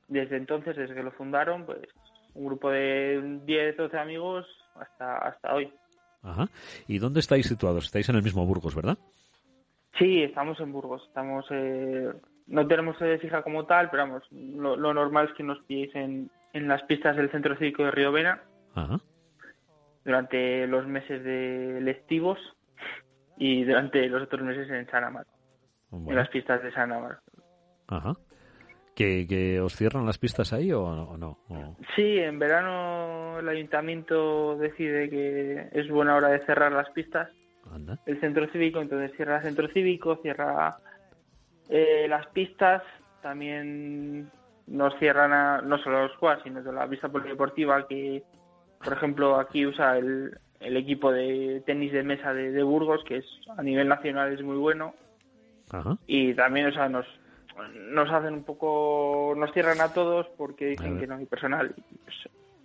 desde entonces, desde que lo fundaron, pues un grupo de 10, 12 amigos hasta, hasta hoy. Ajá. ¿Y dónde estáis situados? Estáis en el mismo Burgos, ¿verdad? Sí, estamos en Burgos, estamos eh, no tenemos sede fija como tal, pero vamos, lo, lo normal es que nos pilléis en, en las pistas del Centro Cívico de Río Vena Ajá. durante los meses de lectivos y durante los otros meses en San Amar, en Bueno, las pistas de San Amar. ajá. ¿Que, que os cierran las pistas ahí o no? o no? O- Sí, en verano el ayuntamiento decide que es buena hora de cerrar las pistas, Anda. el centro cívico, entonces cierra el centro cívico, cierra eh, las pistas, también nos cierran a, no solo los squads, sino de la pista polideportiva que, por ejemplo, aquí usa el, el equipo de tenis de mesa de, de Burgos, que es a nivel nacional es muy bueno, Ajá. y también, o sea, nos nos hacen un poco, nos cierran a todos porque dicen que no hay personal. Pues,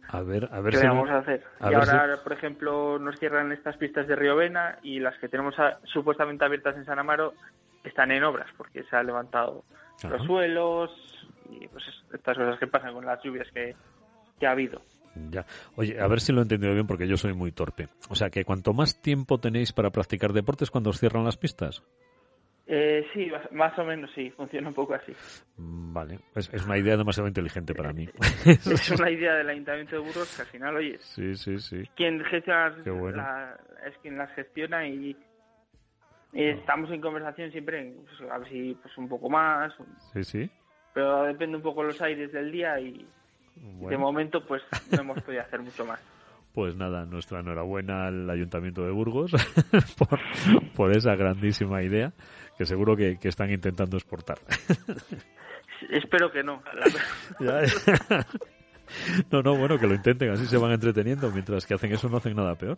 A ver, a ver ¿Qué si... vamos a hacer? a y ahora, por ejemplo, nos cierran estas pistas de Río Vena y las que tenemos a- supuestamente abiertas en San Amaro están en obras porque se han levantado Ajá. los suelos y pues es- estas cosas que pasan con las lluvias que, que ha habido. Ya. Oye, a ver si lo he entendido bien porque yo soy muy torpe. O sea, que cuanto más tiempo tenéis para practicar deportes cuando os cierran las pistas. Eh, sí, más, o menos sí, funciona un poco así. Mm, Vale, es, es una idea demasiado inteligente para mí. Es una idea del Ayuntamiento de Burgos que al final, oye, Sí, sí, sí. quien gestiona Qué bueno. la- es quien las gestiona y estamos en conversación siempre pues, a ver si pues un poco más Sí, sí. pero depende un poco los aires del día y de momento pues no hemos podido hacer mucho más pues nada, nuestra enhorabuena al Ayuntamiento de Burgos por, por esa grandísima idea que seguro que, que están intentando exportar. espero que no la- Ya. No, no, bueno, que lo intenten, así se van entreteniendo, mientras que hacen eso no hacen nada peor.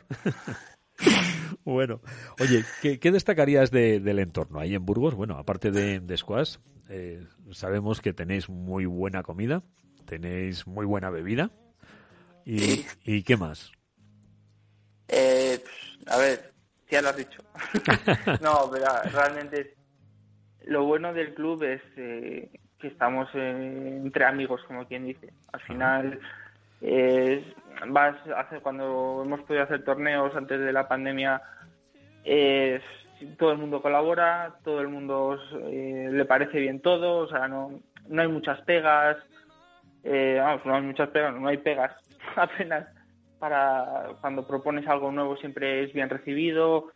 Bueno, oye, ¿qué, qué destacarías de- del entorno ahí en Burgos? Bueno, aparte de, de squash, eh, sabemos que tenéis muy buena comida, tenéis muy buena bebida. ¿Y, ¿y qué más? Eh, a ver, ya lo has dicho. no, pero realmente lo bueno del club es eh, que estamos eh, entre amigos, como quien dice. Al final, eh, vas a hacer, cuando hemos podido hacer torneos antes de la pandemia, todo el mundo colabora, todo el mundo eh, le parece bien todo, o sea, no, no hay muchas pegas, eh, vamos, no hay muchas pegas, no hay pegas apenas para cuando propones algo nuevo siempre es bien recibido.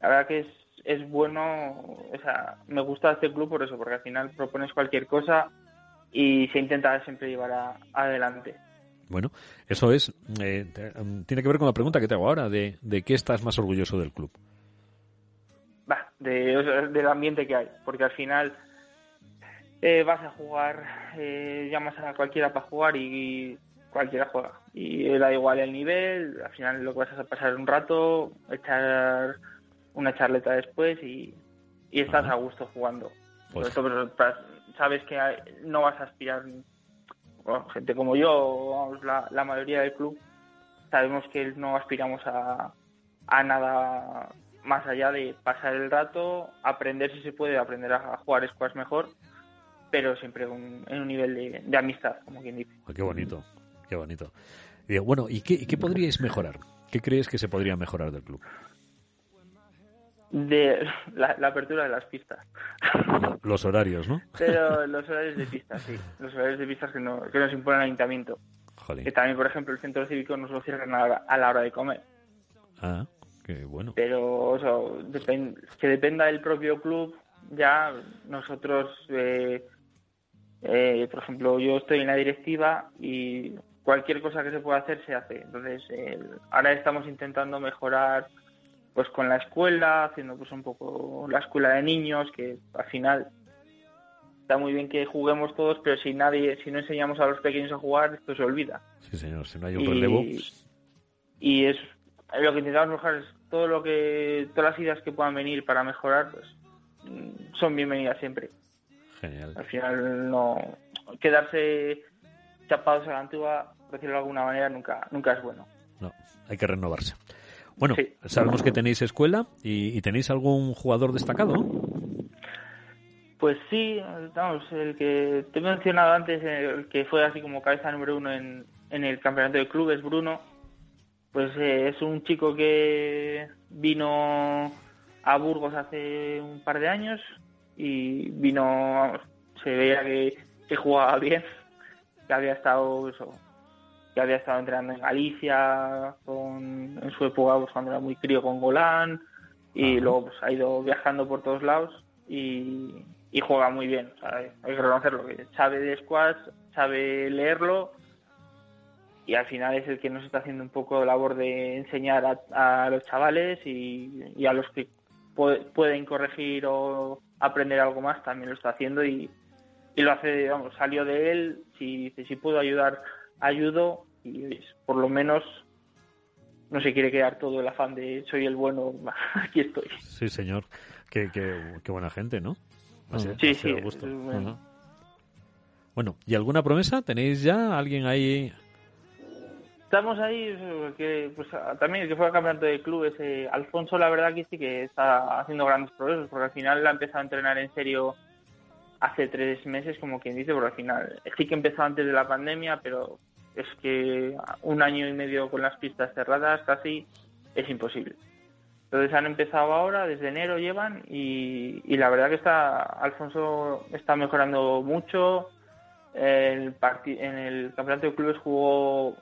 La verdad que es, es bueno, o sea, me gusta este club por eso, porque al final propones cualquier cosa y se intenta siempre llevar a- adelante. Bueno, eso es, eh, mm, tiene que ver con la pregunta que te hago ahora, de, de qué estás más orgulloso del club. De, del ambiente que hay, porque al final eh, vas a jugar, eh, llamas a cualquiera para jugar y cualquiera juega. Y da igual el nivel, al final lo que vas a pasar un rato, echar una charleta después y, y estás Ajá. a gusto jugando. Pues- pero sabes que no vas a aspirar, bueno, gente como yo, vamos, la, la mayoría del club, sabemos que no aspiramos a, a nada más allá de pasar el rato, aprender si se puede, aprender a jugar squash mejor, pero siempre un- en un nivel de, de amistad, como quien dice. Ah, qué bonito, qué bonito. Y digo, bueno, ¿y qué, y qué podríais mejorar? ¿Qué crees que se podría mejorar del club? De la, la apertura de las pistas. Los horarios, ¿no? Pero los horarios de pistas, sí. Los horarios de pistas que, no, que nos impone el ayuntamiento. Que también, por ejemplo, el centro cívico nos lo cierran a la, hora- a la hora de comer. Ah, bueno. Pero o sea, depen- que dependa del propio club, ya nosotros, eh, eh, por ejemplo, yo estoy en la directiva y cualquier cosa que se pueda hacer se hace. Entonces, eh, ahora estamos intentando mejorar pues con la escuela, haciendo pues un poco la escuela de niños, que al final está muy bien que juguemos todos, pero si nadie, si no enseñamos a los pequeños a jugar, esto se olvida. Sí, señor, si no hay un relevo. y es lo que intentamos mejorar es todo lo que todas las ideas que puedan venir para mejorar pues mm, son bienvenidas siempre Genial. al final no quedarse chapados a la antigua por decirlo de alguna manera nunca nunca es bueno No, hay que renovarse. Bueno, Sí. sabemos que tenéis escuela y, y tenéis algún jugador destacado. pues sí vamos el que te he mencionado antes el que fue así como cabeza número uno en, en el campeonato de clubes Bruno pues eh, es un chico que vino a Burgos hace un par de años y vino, vamos, se veía que, que jugaba bien, que había estado eso, que había estado entrenando en Galicia, con, en su época pues, cuando era muy crío con Golán y Ajá. luego pues, ha ido viajando por todos lados y, y juega muy bien, o sea, hay que reconocerlo, que sabe de squash, sabe leerlo y al final es el que nos está haciendo un poco labor de enseñar a, a los chavales y, y a los que pu- pueden corregir o aprender algo más también lo está haciendo y, y lo hace, vamos, salió de él, si dice, si puedo ayudar, ayudo y por lo menos no se quiere quedar todo el afán de soy el bueno, aquí estoy. Sí, señor. Qué, qué, qué buena gente, ¿no? Así- Sí, así sí, gusto. es bueno. Ajá. Bueno, ¿y alguna promesa? ¿Tenéis ya alguien ahí? Estamos ahí, que, pues, también el que fue campeonato de clubes, eh, Alfonso, la verdad que sí que está haciendo grandes progresos, porque al final ha empezado a entrenar en serio hace tres meses, como quien dice, porque al final sí que empezó antes de la pandemia, pero es que un año y medio con las pistas cerradas casi es imposible. Entonces han empezado ahora, desde enero llevan, y, y la verdad que está Alfonso está mejorando mucho. El en el campeonato de clubes jugó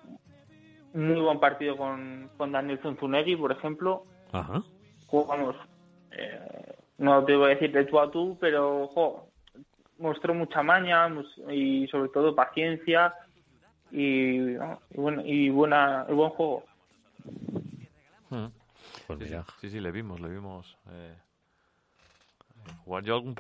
muy buen partido con, con Daniel Zunzunegui, por ejemplo. Ajá. Jugamos, eh, no te voy a decir de tú a tú, pero jo, mostró mucha maña y sobre todo paciencia y, ¿no? y, bueno, y buena, y buen juego. Mm. Pues Sí, sí, mira. sí, sí, le vimos, le vimos. eh, jugar. Yo algún,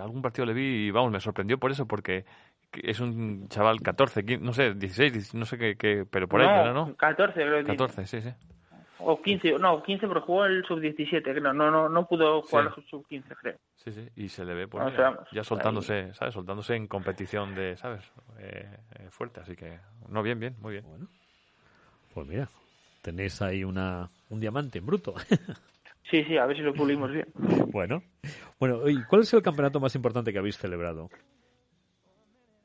algún partido le vi y vamos, me sorprendió por eso, porque que es un chaval 14, 15, no sé, 16, 17, no sé qué, qué- pero por ahí, no, ¿no? ¿no? 14 creo que tiene. 14, sí, sí. O 15, no, 15 pero jugó el sub-17, creo. No, no, no pudo jugar Sí. el sub-15, creo. Sí, sí, y se le ve pues, No, seamos, ya soltándose, ¿sabes? Soltándose en competición de, ¿sabes? Eh, eh, fuerte, así que, no, bien, bien, muy bien. Pues mira, tenéis ahí una, un diamante en bruto. Sí, sí, a ver si lo pulimos bien. bueno. Bueno, ¿y cuál es el campeonato más importante que habéis celebrado?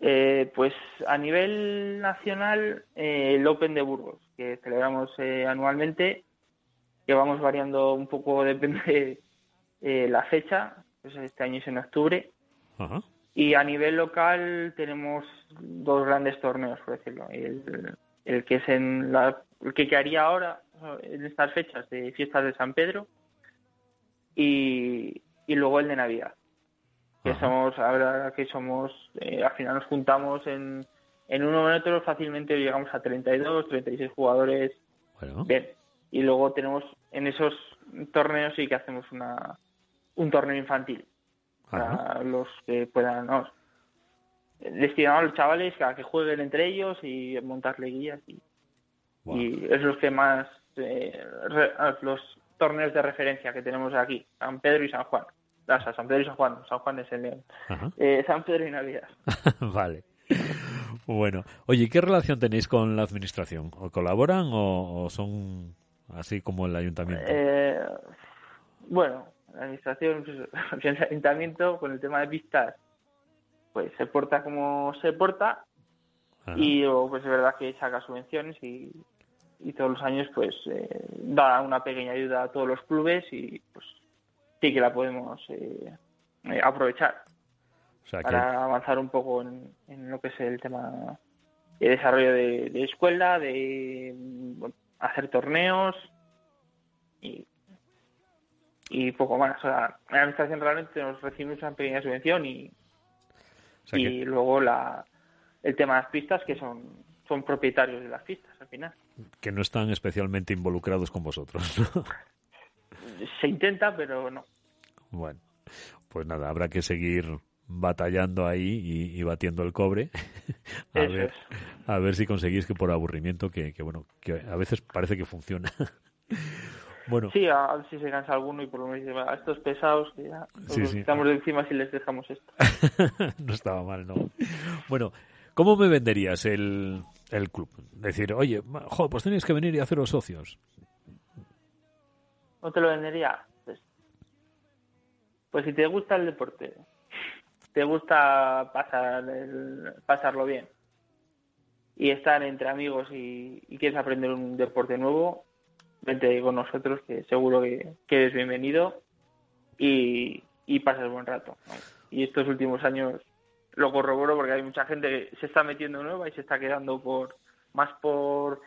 Eh, pues a nivel nacional, eh, el Open de Burgos, que celebramos eh, anualmente, que vamos variando un poco, depende eh, la fecha, pues este año es en octubre, Ajá. y a nivel local tenemos dos grandes torneos, por decirlo. El, el que es en la, el que quedaría ahora en estas fechas de fiestas de San Pedro y, y luego el de Navidad. Que Ajá. somos, ahora que somos, eh, al final nos juntamos en, en uno en otro, fácilmente llegamos a 32, 36 jugadores. Bueno, Bien. Y luego tenemos en esos torneos sí que hacemos una un torneo infantil Ajá. para los que puedan, vamos, destinado a los chavales a que jueguen entre ellos y montarle guías y, y es los que más eh, re- los torneos de referencia que tenemos aquí, San Pedro y San Juan. O sea, San Pedro y San Juan, San Juan es el León. Eh, San Pedro y Navidad. vale. Bueno, oye, ¿y ¿qué relación tenéis con la administración? ¿O colaboran o, o son así como el ayuntamiento? Eh, bueno, la administración, pues, el ayuntamiento con el tema de pistas, pues se porta como se porta Ajá. y pues es verdad que saca subvenciones y, y todos los años pues eh, da una pequeña ayuda a todos los clubes y pues sí que la podemos eh, eh, aprovechar o sea, que, para avanzar un poco en, en lo que es el tema de desarrollo de, de escuela, de hacer torneos y, y poco más. O sea, la administración realmente nos recibimos una pequeña subvención y, o sea que- y luego la, el tema de las pistas que son, son propietarios de las pistas al final. que no están especialmente involucrados con vosotros. ¿no? Se intenta, pero no. Bueno, pues nada, habrá que seguir batallando ahí y, y batiendo el cobre. a, Eso ver, es. a ver si conseguís que por aburrimiento, que, que bueno, que a veces parece que funciona. bueno, Sí, a, a ver si se cansa alguno y por lo menos dice, "Va, a estos pesados que ya Sí, los sí. quitamos de encima si les dejamos esto. no estaba mal, ¿no? Bueno, ¿cómo me venderías el, el club? Decir, oye, jo, pues tenéis que venir y haceros socios. ¿No te lo vendería? Pues, si te gusta el deporte, te gusta pasar el- pasarlo bien y estar entre amigos y, quieres aprender un deporte nuevo, vente con nosotros que seguro que, eres bienvenido y, y pasas buen rato. Y estos últimos años lo corroboro porque hay mucha gente que se está metiendo nueva y se está quedando por más por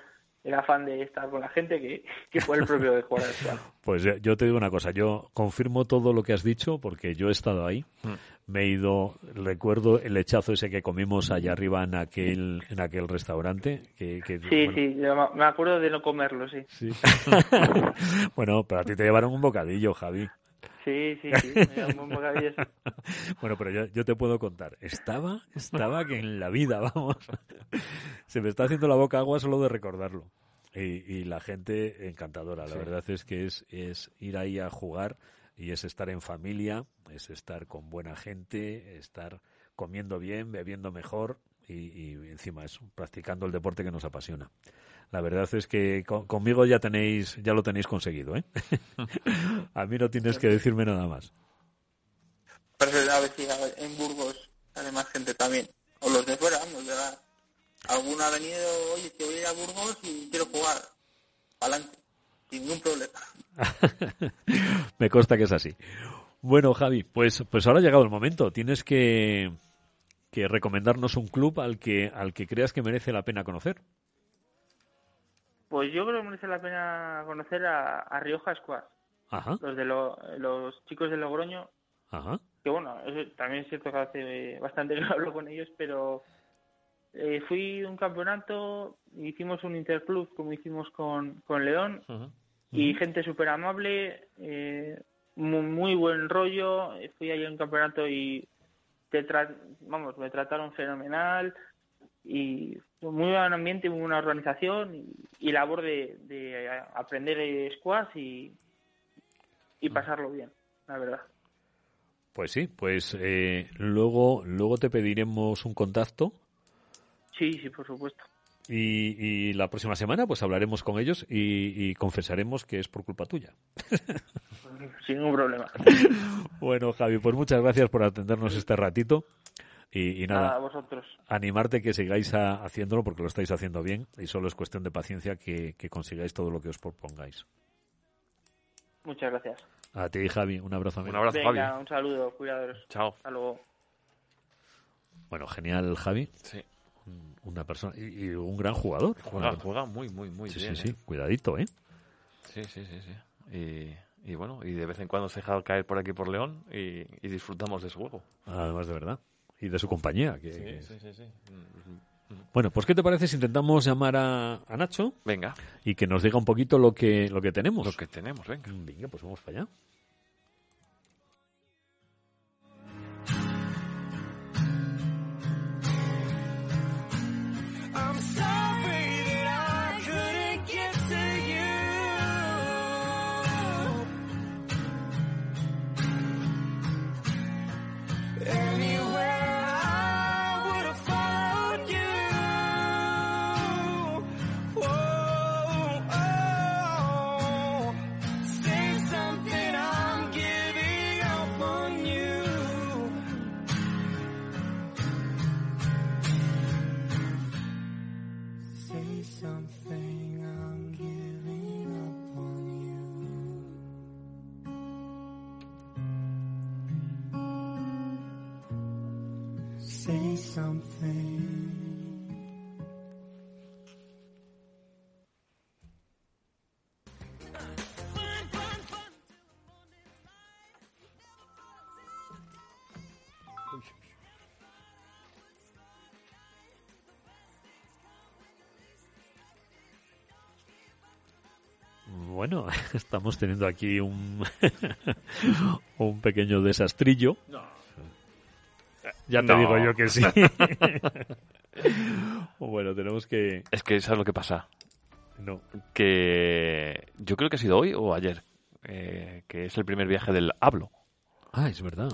el afán de estar con la gente que, que por el propio de jugar al teatro. Pues yo- te digo una cosa, yo confirmo todo lo que has dicho porque yo he estado ahí. Me he ido, recuerdo el lechazo ese que comimos allá arriba en aquel, en aquel restaurante. Que, que, Sí, bueno, sí, yo me- me acuerdo de no comerlo, sí. sí. bueno, pero a ti te llevaron un bocadillo, Javi. Sí, sí, sí. bocadillo, sí. Bueno, pero yo, yo te puedo contar. Estaba, estaba que en la vida, vamos. Se me está haciendo la boca agua solo de recordarlo. Y, y la gente encantadora. La Sí. verdad es que es, es ir ahí a jugar y es estar en familia, es estar con buena gente, estar comiendo bien, bebiendo mejor y, y encima eso, practicando el deporte que nos apasiona. La verdad es que con- conmigo ya tenéis, ya lo tenéis conseguido, ¿eh? a mí no tienes que decirme nada más. Pero a ver si a ver, en Burgos sale más gente también. O los de fuera, vamos, ya. Alguno ha venido, oye, que voy a ir a Burgos y quiero jugar. Adelante. Sin ningún problema. Me consta que es así. Bueno, Javi, pues, pues ahora ha llegado el momento. Tienes que, que recomendarnos un club al que, al que creas que merece la pena conocer. Pues yo creo que merece la pena conocer a, a Rioja Squad, Ajá, los de lo- los chicos de Logroño, ajá. que bueno, eso también es cierto que hace bastante que hablo con ellos, pero eh, fui a un campeonato, hicimos un interclub como hicimos con, con León, y gente súper amable, eh, muy, muy buen rollo. Fui ahí a un campeonato y te tra- vamos, me trataron fenomenal y muy buen ambiente, muy buena organización y, y labor de, de aprender squash y, y pasarlo bien, la verdad. Pues sí, pues eh, luego, luego te pediremos un contacto Sí, sí, por supuesto. Y, y la próxima semana pues hablaremos con ellos y, y confesaremos que es por culpa tuya. Sin ningún problema. Bueno, Javi, pues muchas gracias por atendernos este ratito. Y, y Nada, nada, a vosotros. animarte que sigáis a- haciéndolo porque lo estáis haciendo bien y solo es cuestión de paciencia que, que consigáis todo lo que os propongáis. Muchas gracias. A ti, Javi, un abrazo. Un amigo. abrazo, Venga, Javi. un saludo, cuidados. Chao. Hasta luego. Bueno, genial, Javi. Sí. Un- Una persona y, y un gran jugador. Juega, juega muy, muy, muy sí, bien. sí, sí. ¿eh? Cuidadito, ¿eh? Sí, sí, sí, sí. Y, y bueno, y de vez en cuando se deja caer por aquí por León y, y disfrutamos de su juego. Además, de verdad. Y de su compañía. que- Sí, que- sí, sí, sí. Bueno, pues ¿qué te parece si intentamos llamar a, a Nacho Venga, y que nos diga un poquito lo que, lo que tenemos? lo que tenemos, venga. Venga, pues vamos para allá. Bueno, estamos teniendo aquí un, un pequeño desastrillo. Ya te No. digo yo que sí. bueno, tenemos que... Es que sabes lo que pasa. No, Que yo creo que ha sido hoy o ayer. eh, que es el primer viaje del Hablo. Ah, es verdad.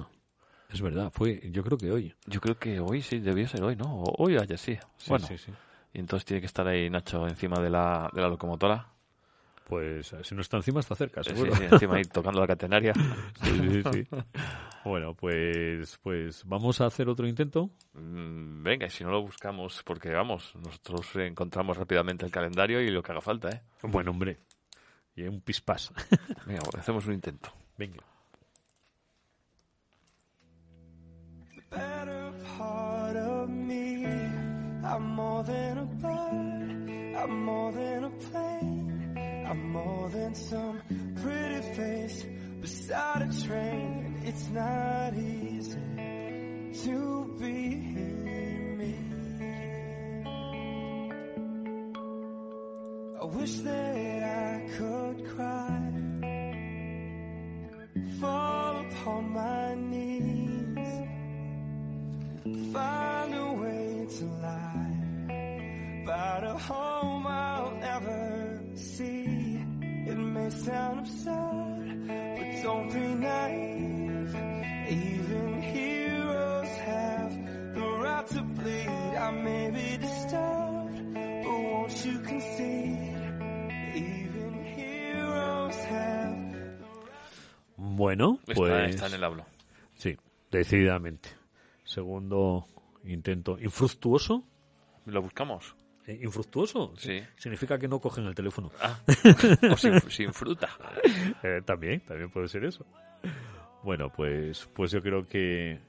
Es verdad, fue, yo creo que hoy. Yo creo que hoy sí, debió ser hoy, ¿no? Hoy o ayer sí. bueno, sí, sí. y entonces tiene que estar ahí Nacho encima de la, de la locomotora. Pues si no está encima, está cerca, Sí, seguro. sí, encima ahí tocando la catenaria. Sí, sí, sí. Bueno, pues, pues vamos a hacer otro intento. Mm, Venga, y si no lo buscamos, porque vamos, nosotros encontramos rápidamente el calendario y lo que haga falta, ¿eh? Bueno, hombre. Y un pispás. Venga, hacemos un intento. Venga. better part of me. I'm more than a bird. I'm more than a plane. I'm more than some pretty face beside a train. And it's not easy to be me. I wish that I could cry. Fall upon my knees find a way to lie about a home may sound absurd, but don't be naive. Even heroes have the right to bleed. I may be disturbed, but won't you concede? Even heroes have Bueno, Está, pues... está en el Hablo. Sí, decididamente. Segundo intento infructuoso. ¿Lo buscamos? Eh, ¿Infructuoso? Sí. Significa que no cogen el teléfono. Ah, o sin, sin fruta. Eh, también, también puede ser eso. Bueno, pues, pues yo creo que,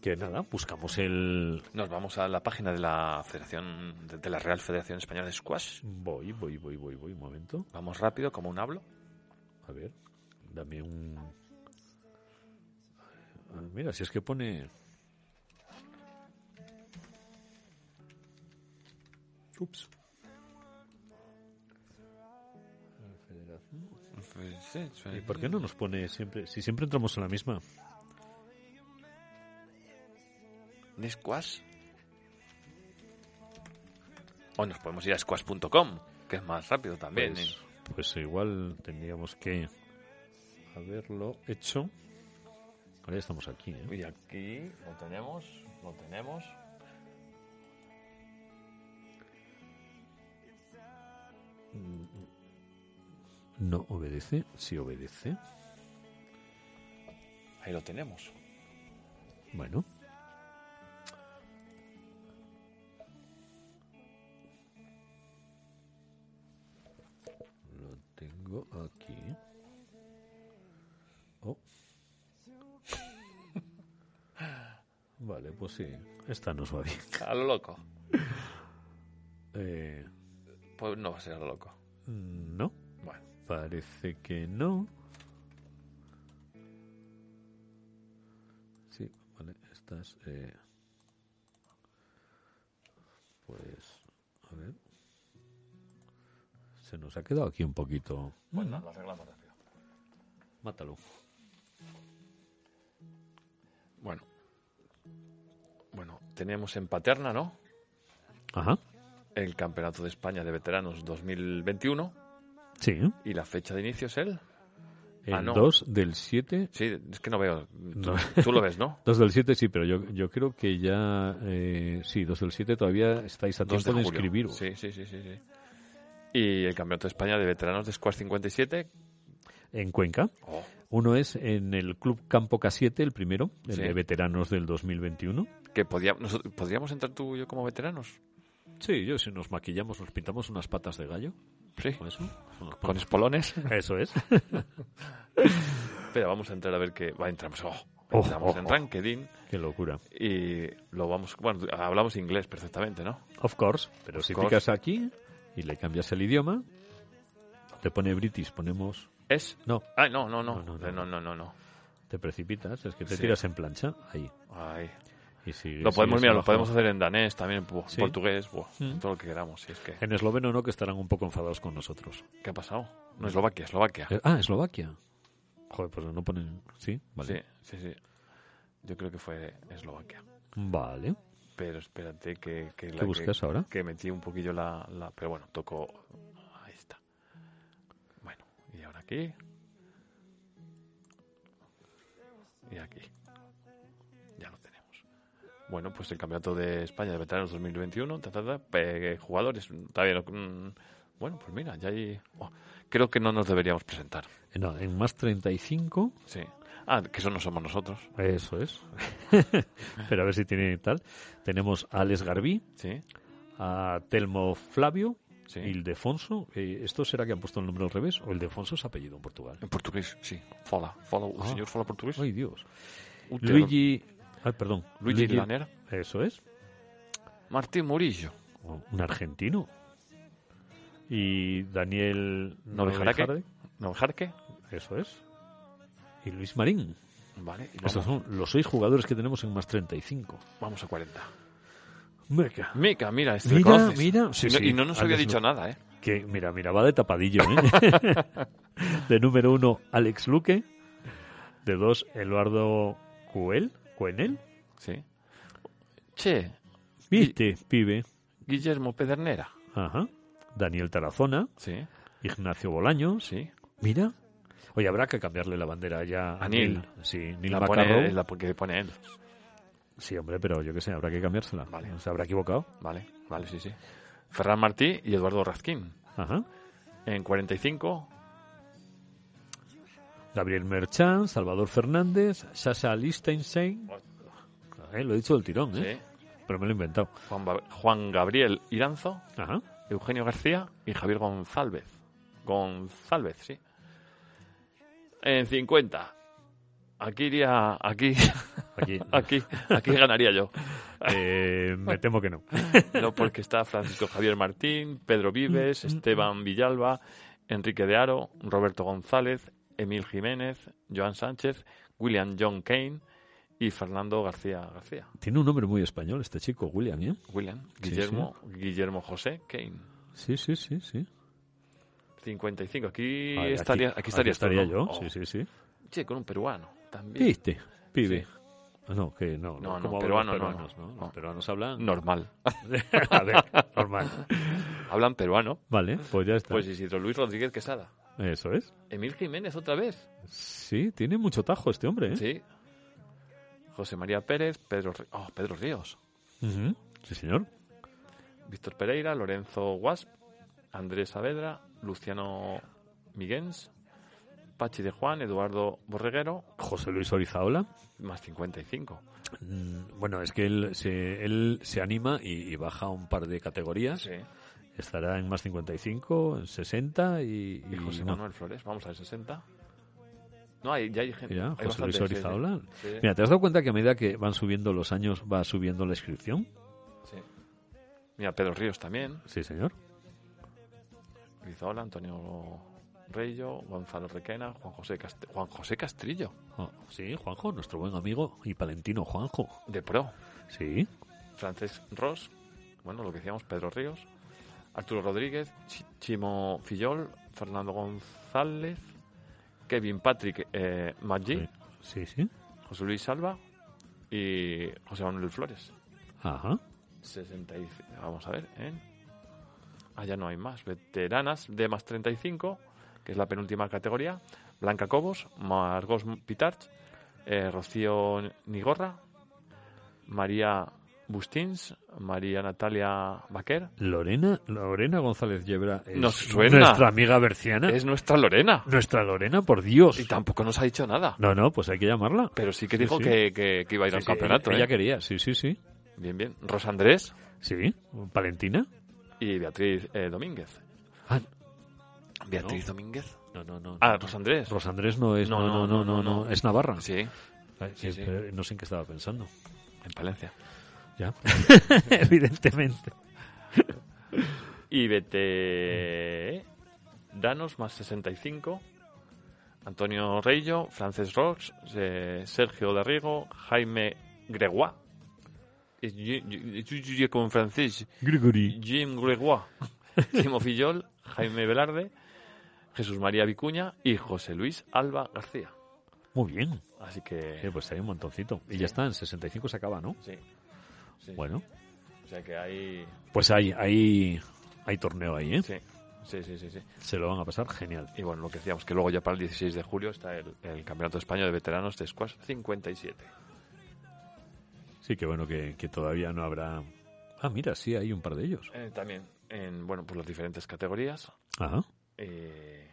que nada, buscamos el... Nos vamos a la página de la Federación, de, de la Real Federación Española de Squash. Voy, voy, voy, voy, voy, un momento. Vamos rápido, como un hablo. A ver, dame un... Mira, si es que pone... Ups. ¿Y por qué no nos pone siempre? Si siempre entramos en la misma. ¿De Squash? O nos podemos ir a squash.com, que es más rápido también. Pues, ¿eh? pues igual tendríamos que haberlo hecho. Ahora ya estamos aquí. ¿eh? Y aquí lo tenemos, lo tenemos. No obedece, sí obedece. Ahí lo tenemos. Bueno. Lo tengo aquí. Oh. Vale, pues sí. Esta nos va bien. A lo loco. Eh, Pues no va a ser a lo loco. no, Bueno, parece que no. Sí, vale, estas. Eh, pues, a ver. Se nos ha quedado aquí un poquito. bueno, lo arreglamos rápido. Mátalo. Bueno. Bueno, tenemos en Paterna, ¿no? Ajá. El Campeonato de España de Veteranos 2021. Sí. Y la fecha de inicio es el. El Ah, no. 2 del 7. Sí, es que no veo. Tú, No. tú lo ves, ¿no? 2 del 7 sí, pero yo, yo creo que ya. Eh, sí, 2 del 7 todavía estáis a 2 tiempo de, julio. inscribiros. Sí, sí, sí, sí, sí. Y el Campeonato de España de Veteranos de Squash 57. En Cuenca. Oh, Uno es en el Club Campo K7, el primero, el Sí. de veteranos del 2021. que podía, nosotros- podríamos entrar tú y yo como veteranos. Sí, yo si nos maquillamos, nos pintamos unas patas de gallo. Sí. Con eso. Con espolones. Eso es. Pero vamos a entrar a ver qué. Va, entramos. Oh, Oh, entramos oh, en oh. Rankedin Qué locura. y lo vamos. Bueno, hablamos inglés perfectamente, ¿no? Of course. Pero Of si course. picas aquí y le cambias el idioma, te pone British, ponemos... ¿Es? No, Ay, no, no, no. No, no, Eh, no. No, no, no. no. te precipitas, es que te Sí. tiras en plancha, ahí. Ay. Y Lo podemos, mira, lo podemos hacer en danés, también en Sí. portugués, buah, Mm. todo lo que queramos. Si es que. En esloveno no, que estarán un poco enfadados con nosotros. ¿Qué ha pasado? No, Eslovaquia, Eslovaquia. Eh, Ah, Eslovaquia. Joder, pues no ponen... Sí, vale. Sí, sí, sí. Yo creo que fue Eslovaquia. Vale. Pero espérate que... que la ¿Qué buscas ahora? Que metí un poquillo la, la... Pero bueno, tocó... Ahí está. Bueno, y ahora aquí. Y aquí. Bueno, pues el Campeonato de España de Veteranos 2021. ta, ta, ta, pe- jugadores. Está bien. mm, Bueno, pues mira, ya hay... oh, creo que no nos deberíamos presentar. Eh, No, en más 35 Sí. Ah, que eso no somos nosotros. Eso es. Pero a ver si tiene tal. Tenemos a Alex Garbí, Sí. a Telmo Flavio, Sí. Ildefonso. Eh, ¿Esto será que han puesto el nombre al revés? ¿O Ildefonso es apellido en Portugal? En portugués, sí. Fala. Fala. ¿El Ah. señor fala portugués? ¡Ay, Dios! Luigi... Ay, perdón. Luigi Laner. Eso es. Martín Murillo. Un argentino. Y Daniel Novejarque. Novejarque. Eso es. Y Luis Marín. Vale. Estos son los seis jugadores que tenemos en más 35. vamos a 40. Meca. Mica, mira, este Mira, conoces. mira. Sí, y, no, sí, y no nos había dicho nada, ¿eh? Que, mira, mira, va de tapadillo, ¿eh? de número uno, Alex Luque. De dos, Eduardo Cuel. Cuenel. Sí. Che, Viste, pibe. Guillermo Pedernera. Ajá. Daniel Tarazona. Sí, Ignacio Bolaños. sí. Mira. Oye, habrá que cambiarle la bandera ya a A Neil. Neil. Sí, Neil La pone, la que pone él. Sí, hombre, pero yo qué sé, habrá que cambiársela. Vale. Se habrá equivocado. Vale, vale, sí, sí. Ferran Martí y Eduardo Razquín. Ajá. En 45, Gabriel Merchan, Salvador Fernández, Sasha Lichtenstein. Eh, lo he dicho del tirón, ¿eh? sí. pero me lo he inventado. Juan, Ba- Juan Gabriel Iranzo, Ajá. Eugenio García y Javier González. González, sí. En 50. Aquí iría. Aquí. Aquí. Aquí, aquí ganaría yo. Eh, me temo que no. No, porque está Francisco Javier Martín, Pedro Vives, Esteban Villalba, Enrique de Aro, Roberto González, Emil Jiménez, Joan Sánchez, William John Kane y Fernando García García. Tiene un nombre muy español este chico, William, ¿eh? William, Sí, Guillermo, Guillermo José Kane. Sí, sí, sí, sí. 55. Aquí estaría, aquí, estaría, estaría yo, Oh, sí, sí, sí. Che, con un peruano también. ¿Viste? Pibe. Sí. Ah, No, que no. No, no, ¿cómo hablan peruano no, peruanos, no, Los peruanos hablan... Normal. A ver, normal. Hablan peruano. Vale, pues ya está. Pues Isidro Luis Rodríguez Quesada. Eso es. Emil Jiménez otra vez. Sí, tiene mucho tajo este hombre, ¿eh? Sí. José María Pérez, Pedro, oh, Pedro Ríos. Sí, señor. Víctor Pereira, Lorenzo Guasp, Andrés Saavedra, Luciano Miguens, Pachi de Juan, Eduardo Borreguero, José Luis Orizaola. más 55. Mm, Bueno, es que él se, él se anima y, y baja un par de categorías. Sí. Estará en más 55, en 60 y... Y José no. Manuel Flores, vamos al 60. No, hay, ya hay gente. Mira, hay José Luis bastante, sí, sí. Orizaola. Mira, ¿te has dado cuenta que a medida que van subiendo los años va subiendo la inscripción? sí. Mira, Pedro Ríos también, Sí, señor. Rizola, Antonio Reyo, Gonzalo Requena, Juan José, Cast- Juan José Castrillo, Oh, sí, Juanjo, nuestro buen amigo y palentino Juanjo. de Pro. Sí, Francesc Ross, bueno, lo que decíamos, Pedro Ríos, Arturo Rodríguez, Chi- Chimo Fillol, Fernando González, Kevin Patrick eh, Maggi, sí, sí. José Luis Salva y José Manuel Flores. Ajá. 65, vamos a ver, ¿eh? Ah, ya no hay más. Veteranas de más 35, que es la penúltima categoría. Blanca Cobos, Margos Pitarch, eh, Rocío Nigorra, María Bustins, María Natalia Baquer. Lorena, Lorena González Yebra es Nos suena. nuestra amiga berciana. Es nuestra Lorena. Nuestra Lorena, por Dios. Y tampoco nos ha dicho nada. No, no, pues hay que llamarla. Pero sí que Sí, dijo sí. Que, que- que iba a ir Sí, al sí, campeonato. Ella, ella ¿eh? quería, sí, sí, sí. Bien, bien. Rosa Andrés Sí, Valentina. y Beatriz eh, Domínguez. Ah, Beatriz No. Domínguez. no, no, no. Ah, no. Rosa Andrés. Rosandrés no es, no, no, no, no, no, es Navarra. Sí, sí, sí. pero No sé en qué estaba pensando. en Palencia. Ya, evidentemente. Y vete Danos más 65. Antonio Reillo, Frances Rox, eh, Sergio Darrigo, Jaime je- je- como en francés. Gregory. Jim Gregoire. Timo Fillol, Jaime Velarde, Jesús María Vicuña y José Luis Alba García. Muy bien. Así que. Eh, pues hay un montoncito. Y ya está, en 65 se acaba, ¿no? Sí. Sí. Bueno, O sea que hay. pues hay, hay, hay torneo ahí, ¿eh? Sí. Sí, sí, sí, sí. Se lo van a pasar genial. Y bueno, lo que decíamos, que luego ya para el 16 de julio está el, el Campeonato de España de Veteranos de Squash 57. Sí, que bueno que, que todavía no habrá... Ah, mira, sí, hay un par de ellos. Eh, también en, bueno, pues las diferentes categorías. Ajá. Eh,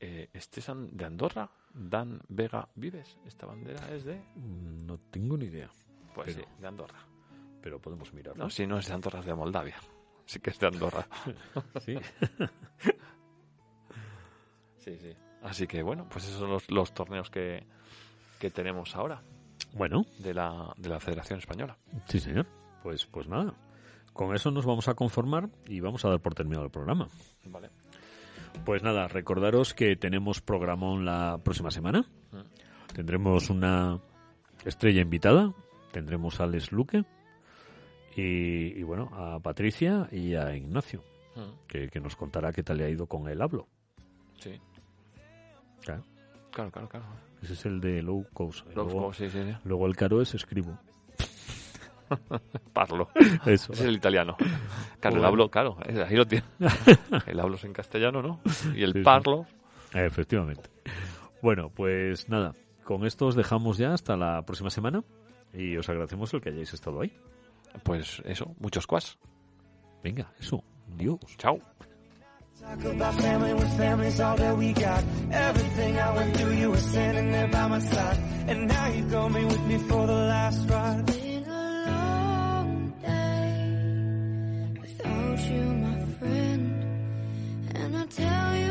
eh, este es de Andorra, Dan Vega Vives. Esta bandera es de... No tengo ni idea, Pues Pero- sí, de Andorra. pero podemos mirarlo. No, si no es de Andorra, es de Moldavia. Sí que es de Andorra. Sí. Sí, sí. Así que bueno, pues esos son los, los torneos que, que tenemos ahora Bueno, de la, de la Federación Española. sí, señor. Pues, pues nada. Con eso nos vamos a conformar y vamos a dar por terminado el programa. Vale. Pues nada, recordaros que tenemos programón la próxima semana. Tendremos una estrella invitada. Tendremos a Alex Luque. Y, y bueno, a Patricia y a Ignacio, Mm, que, que nos contará qué tal le ha ido con el hablo. Sí. Claro. Claro, claro, claro. Ese es el de low cost. Low Luego, cost, sí, sí, sí. luego el caro es escribo. Parlo. Eso. Ese es el italiano. Claro, el hablo, claro, ahí lo tiene. El hablo es en castellano, ¿no? Y el Sí, sí. parlo. Efectivamente. Bueno, pues nada, con esto os dejamos ya hasta la próxima semana y os agradecemos el que hayáis estado ahí. Pues eso, muchos cuas. Venga, eso. Dios. Chao. Talk about family when family's all that we got. Everything I went through, you were standing there by my side. And now you go me with me for the last ride. It's been a long day without you, my friend. And I tell you.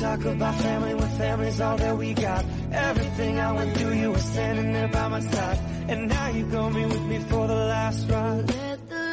talk about family when family's all that we got. Everything I went through, you were standing there by my side. And now you're gonna be with me for the last ride.